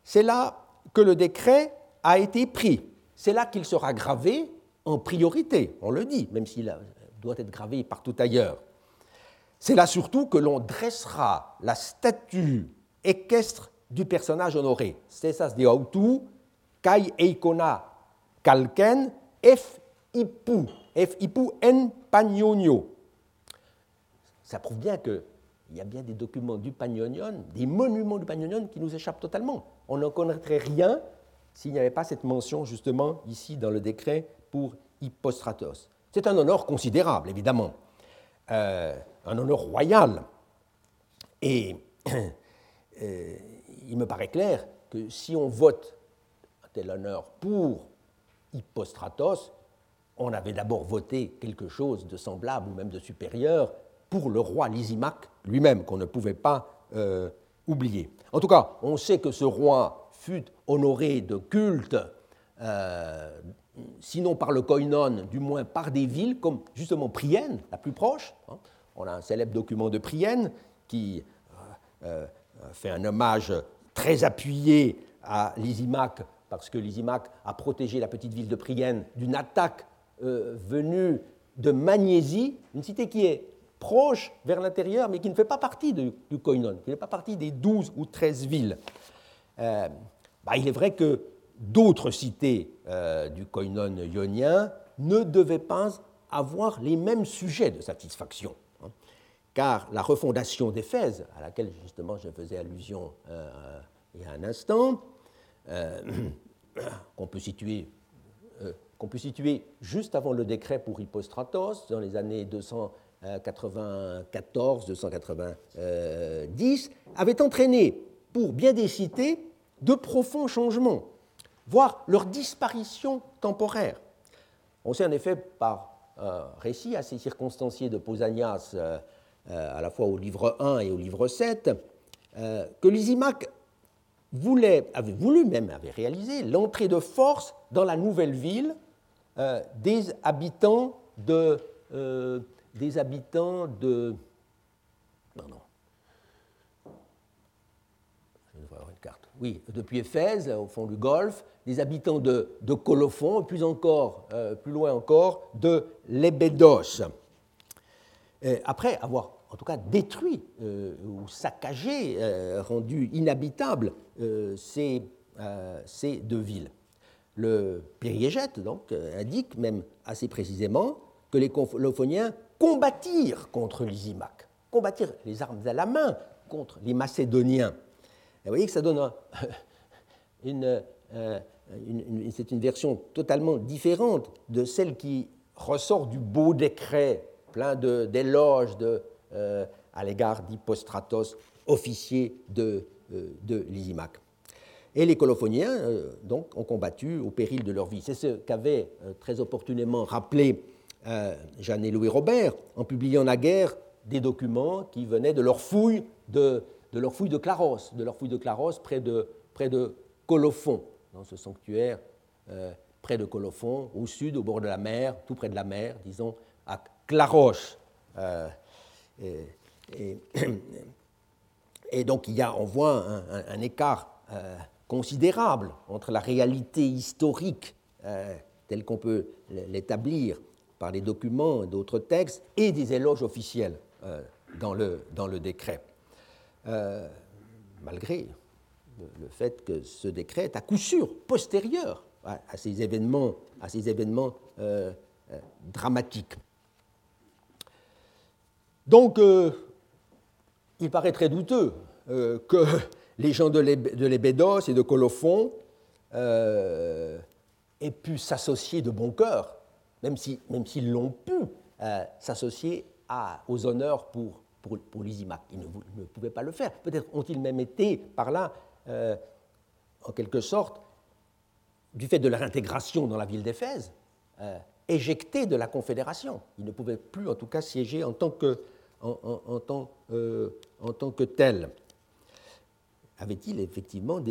C'est là que le décret a été pris. C'est là qu'il sera gravé en priorité, on le dit, même s'il doit être gravé partout ailleurs. C'est là surtout que l'on dressera la statue équestre du personnage honoré. ça de autu, kai eikona kalken, f ipu, f ipu en pagnonio ça prouve bien qu'il y a bien des documents du Pagnonion, des monuments du Pagnonion qui nous échappent totalement. On n'en connaîtrait rien s'il n'y avait pas cette mention justement ici dans le décret pour Hippostratos. C'est un honneur considérable, évidemment, euh, un honneur royal. Et euh, il me paraît clair que si on vote un tel honneur pour Hippostratos, on avait d'abord voté quelque chose de semblable ou même de supérieur pour le roi Lysimaque lui-même, qu'on ne pouvait pas euh, oublié. En tout cas, on sait que ce roi fut honoré de culte, euh, sinon par le koinon, du moins par des villes comme justement Prienne, la plus proche. Hein. On a un célèbre document de Prienne qui euh, fait un hommage très appuyé à Lysimaque, parce que Lysimaque a protégé la petite ville de Prienne d'une attaque venue de Magnésie, une cité qui est proche vers l'intérieur, mais qui ne fait pas partie du Koinon, qui n'est pas partie des 12 ou 13 villes. Euh, bah, il est vrai que d'autres cités euh, du Koinon ionien ne devaient pas avoir les mêmes sujets de satisfaction, hein. car la refondation d'Éphèse, à laquelle justement je faisais allusion euh, il y a un instant, qu'on peut situer qu'on peut situer juste avant le décret pour Hippostratos, dans les années 200, 294-290, euh, avait entraîné pour bien des cités de profonds changements, voire leur disparition temporaire. On sait en effet par un récit assez circonstancié de Pausanias, euh, euh, à la fois au livre 1 et au livre 7, que Lysimaque voulait, avait voulu même, avait réalisé l'entrée de force dans la nouvelle ville des habitants de des habitants de. Pardon. Je vais voir une carte. Oui, depuis Éphèse, au fond du Golfe, des habitants de, Colophon, et plus, encore, euh, plus loin encore, de Lébédos. après avoir en tout cas détruit euh, ou saccagé, euh, rendu inhabitable ces, ces, deux villes. Le Périégète donc indique même assez précisément que les colophoniens combattir contre Lysimaque, combattir les armes à la main contre les Macédoniens. vous voyez que ça donne euh, une, c'est une version totalement différente de celle qui ressort du beau décret plein d'éloges euh, à l'égard d'Hippostratos, officier de, euh. Et les colophoniens donc, ont combattu au péril de leur vie. C'est ce qu'avait très opportunément rappelé euh, Jeanne et Louis Robert en publiant naguère des documents qui venaient de leur fouille de, de, leur fouille de Claros, de leur fouille de Claros près de, près de Colophon, dans ce sanctuaire euh, près de Colophon, au sud, au bord de la mer, tout près de la mer, disons, à Claros. Euh, et, donc il y a, on voit un, écart considérable entre la réalité historique telle qu'on peut l'établir par les documents d'autres textes et des éloges officiels euh, dans, le, décret. Euh, malgré le, fait que ce décret est à coup sûr postérieur à, ces événements, à ces événements euh, dramatiques. Donc, il paraît très douteux que les gens de Lébédos et de Colophon aient pu s'associer de bon cœur même s'ils même l'ont pu euh, s'associer aux honneurs pour, pour. Ils ne, pouvaient pas le faire. Peut-être ont-ils même été par là, euh, en quelque sorte, du fait de leur intégration dans la ville d'Éphèse, euh, éjectés de la Confédération. Ils ne pouvaient plus, en tout cas, siéger en tant que, en, en, tant, en tant que tel. Avait-il effectivement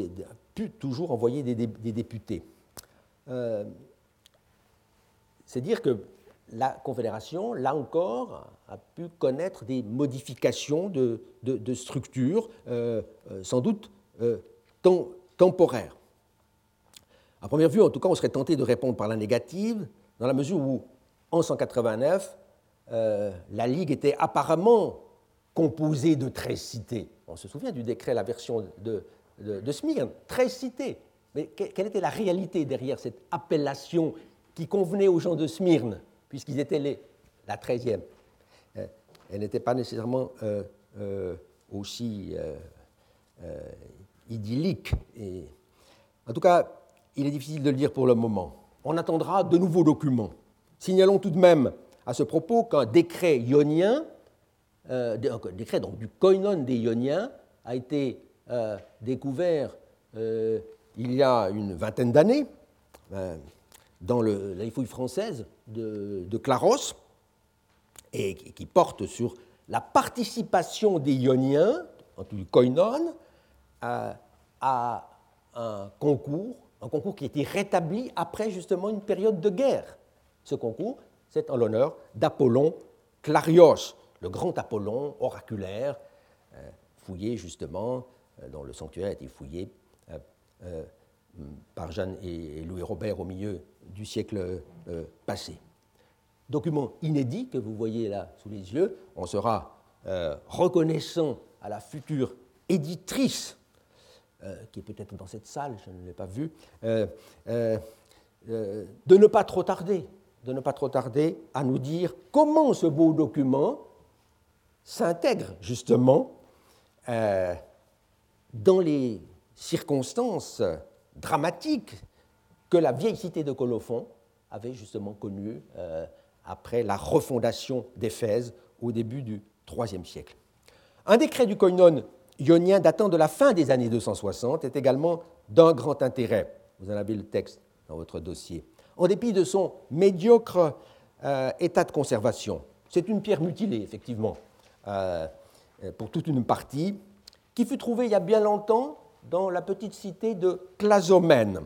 pu toujours envoyer des députés? C'est dire que la Confédération, là encore, a pu connaître des modifications de, structure, euh, euh, sans doute euh, temporaires. À première vue, en tout cas, on serait tenté de répondre par la négative, dans la mesure où, en 189, la Ligue était apparemment composée de 13 cités. On se souvient du décret, la version de, de Smyrne, 13 cités. Mais quelle était la réalité derrière cette appellation qui convenait aux gens de Smyrne, puisqu'ils étaient les, la treizième. Euh, elle n'était pas nécessairement euh, euh, aussi idyllique. En tout cas, il est difficile de le dire pour le moment. On attendra de nouveaux documents. Signalons tout de même à ce propos qu'un décret ionien, un décret donc, du koinon des ioniens, a été découvert il y a une vingtaine d'années dans le, les fouilles françaises de, Claros, et qui porte sur la participation des Ioniens en tout koinon, à, un concours, un concours qui a été rétabli après justement une période de guerre. Ce concours, c'est en l'honneur d'Apollon Clarios, le grand Apollon oraculaire, euh, fouillé justement, euh, dont le sanctuaire a été fouillé euh, par Jeanne et Louis Robert au milieu du siècle passé. Document inédit que vous voyez là sous les yeux, on sera reconnaissant à la future éditrice, qui est peut-être dans cette salle, je ne l'ai pas vue, de ne pas trop tarder, de ne pas trop tarder à nous dire comment ce beau document s'intègre justement euh, dans les circonstances dramatiques que la vieille cité de Colophon avait justement connues euh, après la refondation d'Éphèse au début du IIIe siècle. Un décret du koinon ionien datant de la fin des années 260 est également d'un grand intérêt. Vous en avez le texte dans votre dossier. En dépit de son médiocre euh, état de conservation, c'est une pierre mutilée, effectivement, euh, pour toute une partie, qui fut trouvée il y a bien longtemps dans la petite cité de Clazomène,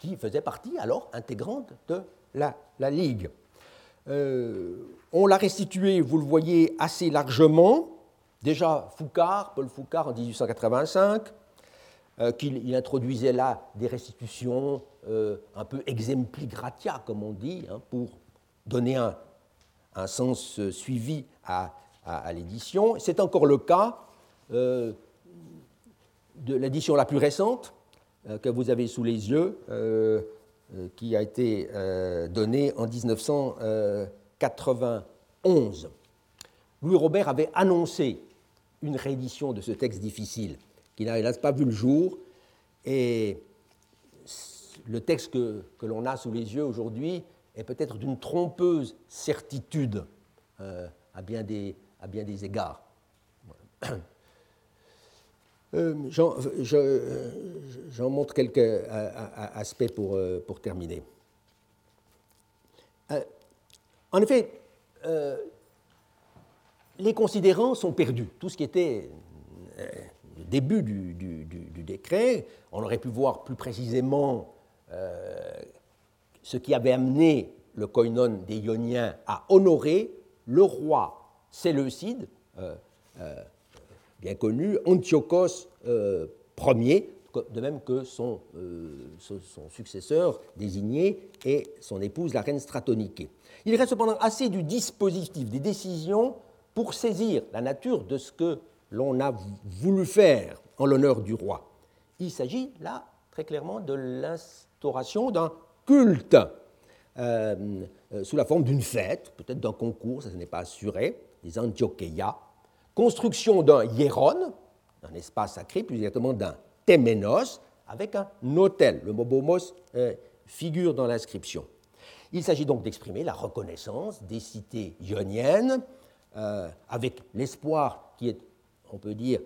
qui faisait partie alors intégrante de la, Ligue. Euh, on l'a restituée, vous le voyez, assez largement. Déjà Foucard, Paul Foucard en 1885, euh, qu'il introduisait là des restitutions un peu exempli gratia, comme on dit, hein, pour donner un, un sens suivi à, l'édition. C'est encore le cas euh, de l'édition la plus récente euh, que vous avez sous les yeux, euh, qui a été donnée en 1991. Louis Robert avait annoncé une réédition de ce texte difficile, qui n'a hélas pas vu le jour, et le texte que, que l'on a sous les yeux aujourd'hui est peut-être d'une trompeuse certitude euh, à, bien des, à bien des égards. Euh, j'en montre quelques aspects pour, euh, terminer. en effet, les considérants sont perdus. Tout ce qui était le début du, décret, on aurait pu voir plus précisément ce qui avait amené le koinon des Ioniens à honorer le roi Séleucide, euh, euh, bien connu, Antiochos euh, Ier, de même que son, son, successeur désigné et son épouse, la reine Stratonique. Il reste cependant assez du dispositif des décisions pour saisir la nature de ce que l'on a voulu faire en l'honneur du roi. Il s'agit là très clairement de l'instauration d'un culte euh, euh, sous la forme d'une fête, peut-être d'un concours, ça, ce n'est pas assuré, des Antiocheia, construction d'un hieron, un espace sacré, plus exactement d'un téménos, avec un hôtel. Le mot bomos euh, figure dans l'inscription. Il s'agit donc d'exprimer la reconnaissance des cités ioniennes, avec l'espoir qui est, on peut dire,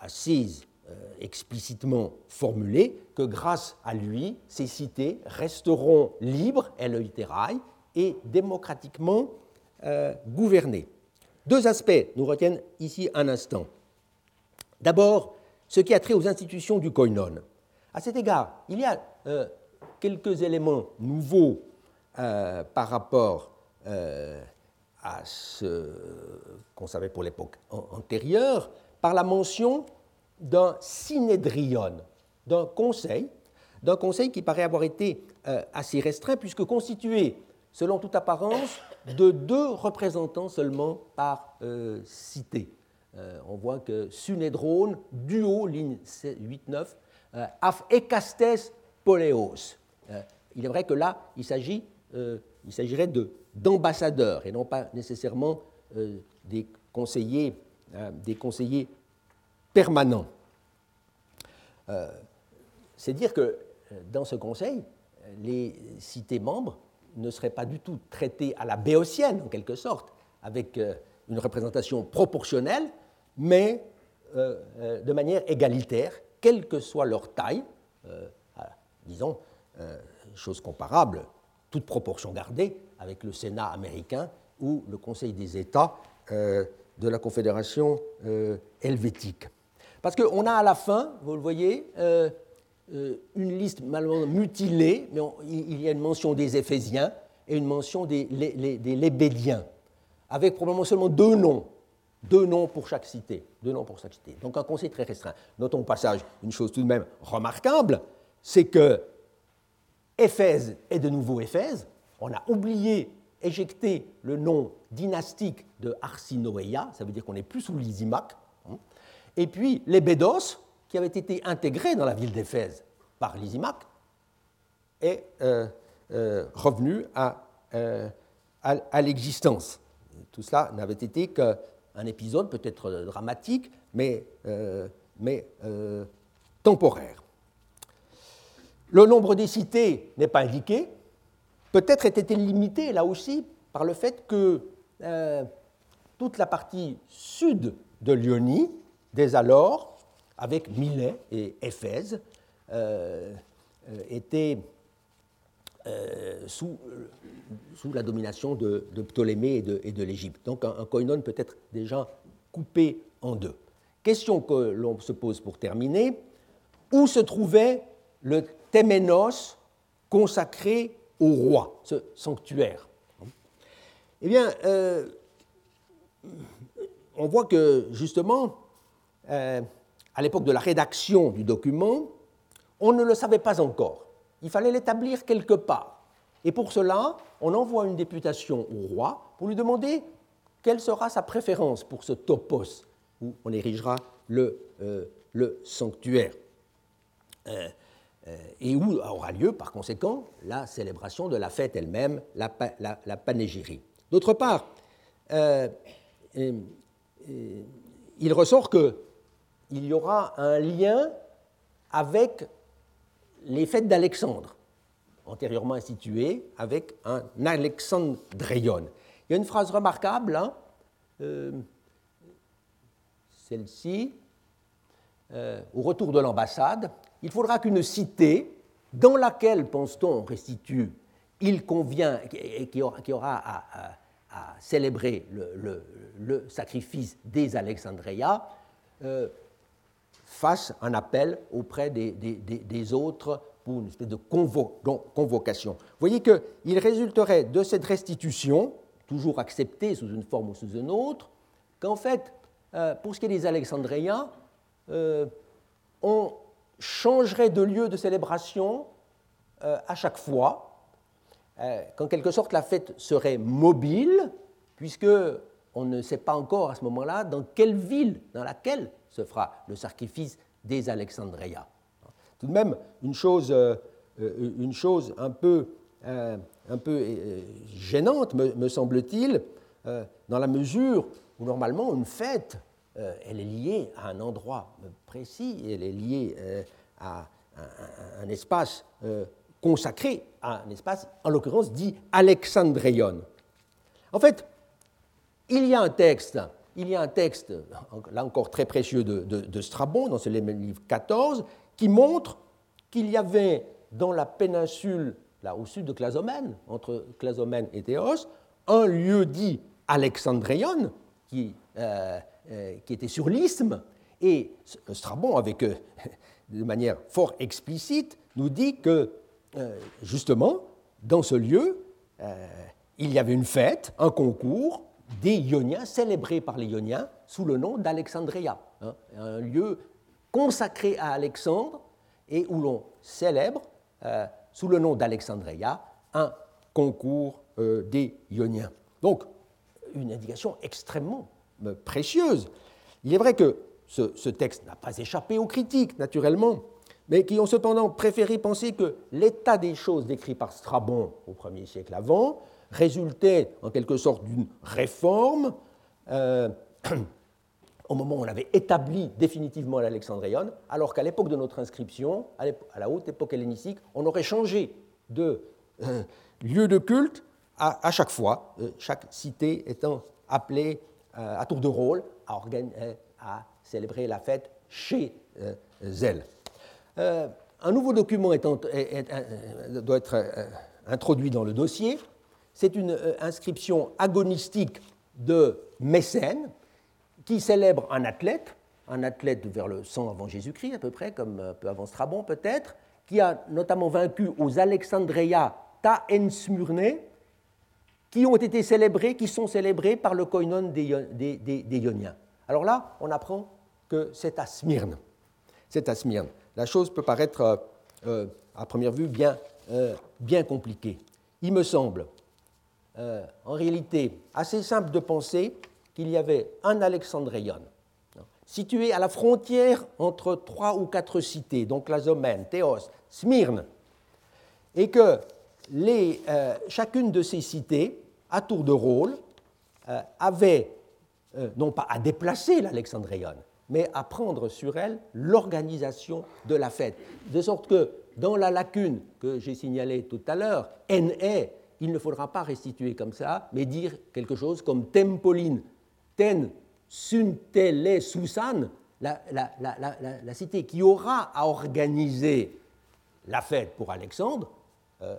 assise euh, explicitement formulé que grâce à lui, ces cités resteront libres, eleutérailles, et démocratiquement euh, gouvernées. Deux aspects nous retiennent ici un instant. D'abord, ce qui a trait aux institutions du koinon. À cet égard, il y a euh, quelques éléments nouveaux par rapport à ce qu'on savait pour l'époque antérieure, par la mention d'un synédrion, d'un conseil, d'un conseil qui paraît avoir été euh, assez restreint, puisque constitué, selon toute apparence, de deux représentants seulement par euh, cité. Euh, on voit que Sunédrone, duo, ligne 8-9, af ekastes poléos. il est vrai que là, il, s'agit, s'agirait d'ambassadeurs et non pas nécessairement des conseillers, des conseillers permanent. Euh, c'est dire que euh, dans ce Conseil, les cités membres ne seraient pas du tout traitées à la béotienne, en quelque sorte, avec euh, une représentation proportionnelle, mais de manière égalitaire, quelle que soit leur taille, disons, chose comparable, toute proportion gardée, avec le Sénat américain ou le Conseil des États de la Confédération helvétique. Parce qu'on a à la fin, vous le voyez, une liste malheureusement mutilée, mais il y a une mention des Éphésiens et une mention des, Lébédiens, avec probablement seulement deux noms, deux noms pour chaque cité, deux noms pour chaque cité. Donc un conseil très restreint. Notons au passage une chose tout de même remarquable, c'est que Éphèse est de nouveau Éphèse. On a oublié, éjecté le nom dynastique de Arsinoéa, ça veut dire qu'on n'est plus sous Lysimaque. Hein. Et puis les Bédos, qui avait été intégré dans la ville d'Éphèse par Lysimaque, est euh, euh, revenu euh, à, à l'existence. Tout cela n'avait été qu'un épisode peut-être dramatique, mais, mais temporaire. Le nombre des cités n'est pas indiqué. Peut-être était-il limité là aussi par le fait que toute la partie sud de Lyonie, dès alors, avec Milet et Éphèse, euh, euh, était sous, sous, la domination de, Ptolémée et de, l'Égypte. Donc un, koinon peut être déjà coupé en deux. Question que l'on se pose pour terminer, où se trouvait le téménos consacré au roi, ce sanctuaire? Eh bien, euh, on voit que justement, euh, à l'époque de la rédaction du document, on ne le savait pas encore. Il fallait l'établir quelque part. Et pour cela, on envoie une députation au roi pour lui demander quelle sera sa préférence pour ce topos où on érigera le, euh, sanctuaire. Euh, et où aura lieu par conséquent la célébration de la fête elle-même, la, panégyrie. D'autre part, euh, euh, il ressort qu'il y aura un lien avec les fêtes d'Alexandre, antérieurement instituées, avec un Alexandréon. Il y a une phrase remarquable, hein, celle-ci, au retour de l'ambassade, il faudra qu'une cité dans laquelle, pense-t-on, restitue, il convient, et qui aura, à, célébrer le, sacrifice des Alexandria, euh, fasse un appel auprès des, autres pour une espèce de convocation. Vous voyez qu'il résulterait de cette restitution, toujours acceptée sous une forme ou sous une autre, qu'en fait, euh, pour ce qui est des Alexandriens, euh, on changerait de lieu de célébration euh, à chaque fois, qu'en quelque sorte la fête serait mobile, puisque on ne sait pas encore à ce moment-là dans quelle ville, dans laquelle se fera le sacrifice des Alexandria. Tout de même, une chose, euh, un peu, un peu gênante, me semble-t-il, dans la mesure où normalement une fête euh, elle est liée à un endroit précis, elle est liée euh, à un, espace euh, consacré, à un espace, en l'occurrence, dit Alexandrion. En fait, il y a un texte, il y a un texte, là encore très précieux, de, Strabon, dans ce livre 14, qui montre qu'il y avait dans la péninsule, là au sud de Clazomène, entre Clazomène et Théos, un lieu dit Alexandrion, qui euh, qui était sur l'isthme, et Strabon, avec, euh, de manière fort explicite, nous dit que, euh, justement, dans ce lieu, il y avait une fête, un concours des Ioniens, célébré par les Ioniens sous le nom d'Alexandria, hein, un lieu consacré à Alexandre et où l'on célèbre, sous le nom d'Alexandria, un concours des Ioniens. Donc, une indication extrêmement précieuse. Il est vrai que ce, texte n'a pas échappé aux critiques, naturellement, mais qui ont cependant préféré penser que l'état des choses décrit par Strabon au premier siècle avant résultait en quelque sorte d'une réforme euh, au moment où on avait établi définitivement l'Alexandrion, alors qu'à l'époque de notre inscription, à, la haute époque hellénistique, on aurait changé de euh, lieu de culte à, chaque fois, euh, chaque cité étant appelée à tour de rôle à, à célébrer la fête chez elle. un nouveau document doit être introduit dans le dossier. C'est une inscription agonistique de Mécène qui célèbre un athlète, un athlète vers le 100 avant Jésus-Christ à peu près, comme un peu avant Strabon peut-être, qui a notamment vaincu aux Alexandria Ta Smyrne, qui ont été célébrés, qui sont célébrés par le koinon des, Ioniens. Alors là, on apprend que c'est à Smyrne. C'est à Smyrne. La chose peut paraître, euh, euh, à première vue, euh, bien compliquée. Il me semble, en réalité, assez simple de penser qu'il y avait un Alexandrion situé à la frontière entre trois ou quatre cités, donc la Zomène, Théos, Smyrne, et que euh, chacune de ces cités, à tour de rôle, euh, avait euh, non pas à déplacer l'Alexandrion, mais à prendre sur elle l'organisation de la fête. De sorte que dans la lacune que j'ai signalée tout à l'heure, NE, il ne faudra pas restituer comme ça, mais dire quelque chose comme Tempoline, ten suntele susan, la, cité qui aura à organiser la fête pour Alexandre, euh,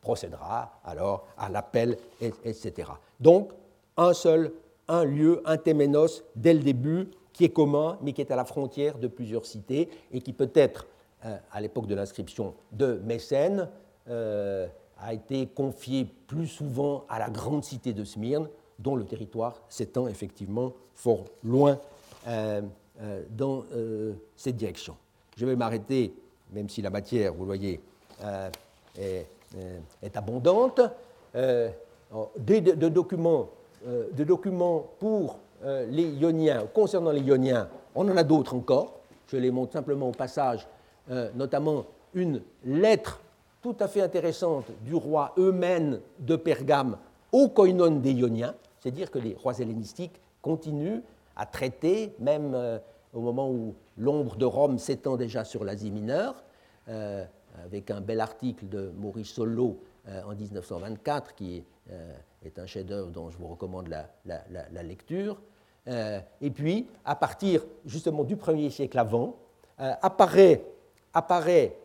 procédera alors à l'appel, etc. Donc, un seul, un lieu, un téménos dès le début, qui est commun, mais qui est à la frontière de plusieurs cités et qui peut-être, euh, à l'époque de l'inscription de Mécène, euh, a été confié plus souvent à la grande cité de Smyrne, dont le territoire s'étend effectivement fort loin dans cette direction. Je vais m'arrêter même si la matière, vous le voyez, euh, est, euh, abondante, euh, de, documents, de documents pour les Ioniens, concernant les Ioniens, on en a d'autres encore. Je les montre simplement au passage, notamment une lettre tout à fait intéressante du roi Eumène de Pergame au koinon des Ioniens, c'est-à-dire que les rois hellénistiques continuent à traiter, même au moment où l'ombre de Rome s'étend déjà sur l'Asie mineure, euh, avec un bel article de Maurice Solo euh, en 1924, qui euh, est un chef-d'œuvre dont je vous recommande la, lecture. et puis, à partir justement du 1er siècle avant, apparaît, apparaît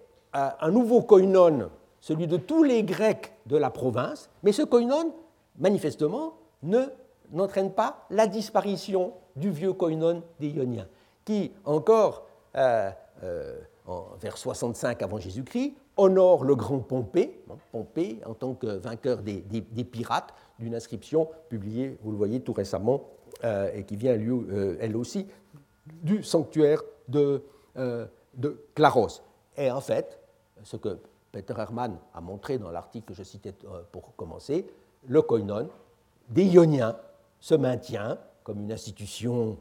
un nouveau koinon, celui de tous les Grecs de la province, mais ce koinon, manifestement, ne n'entraîne pas la disparition du vieux koinon des Ioniens qui encore, euh, euh, vers 65 avant Jésus-Christ, honore le grand Pompée, Pompée en tant que vainqueur des, pirates, d'une inscription publiée, vous le voyez tout récemment, euh, et qui vient, elle aussi, du sanctuaire de, de Claros. Et en fait, ce que Peter Hermann a montré dans l'article que je citais pour commencer, le koinon des Ioniens se maintient comme une institution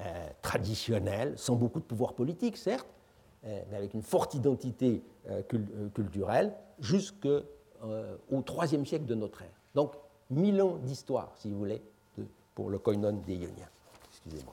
euh, traditionnelle, sans beaucoup de pouvoir politique, certes, euh, mais avec une forte identité euh, culturelle, jusqu'au IIIe siècle de notre ère. Donc, mille ans d'histoire, si vous voulez, pour le koinon des Ioniens. Excusez-moi.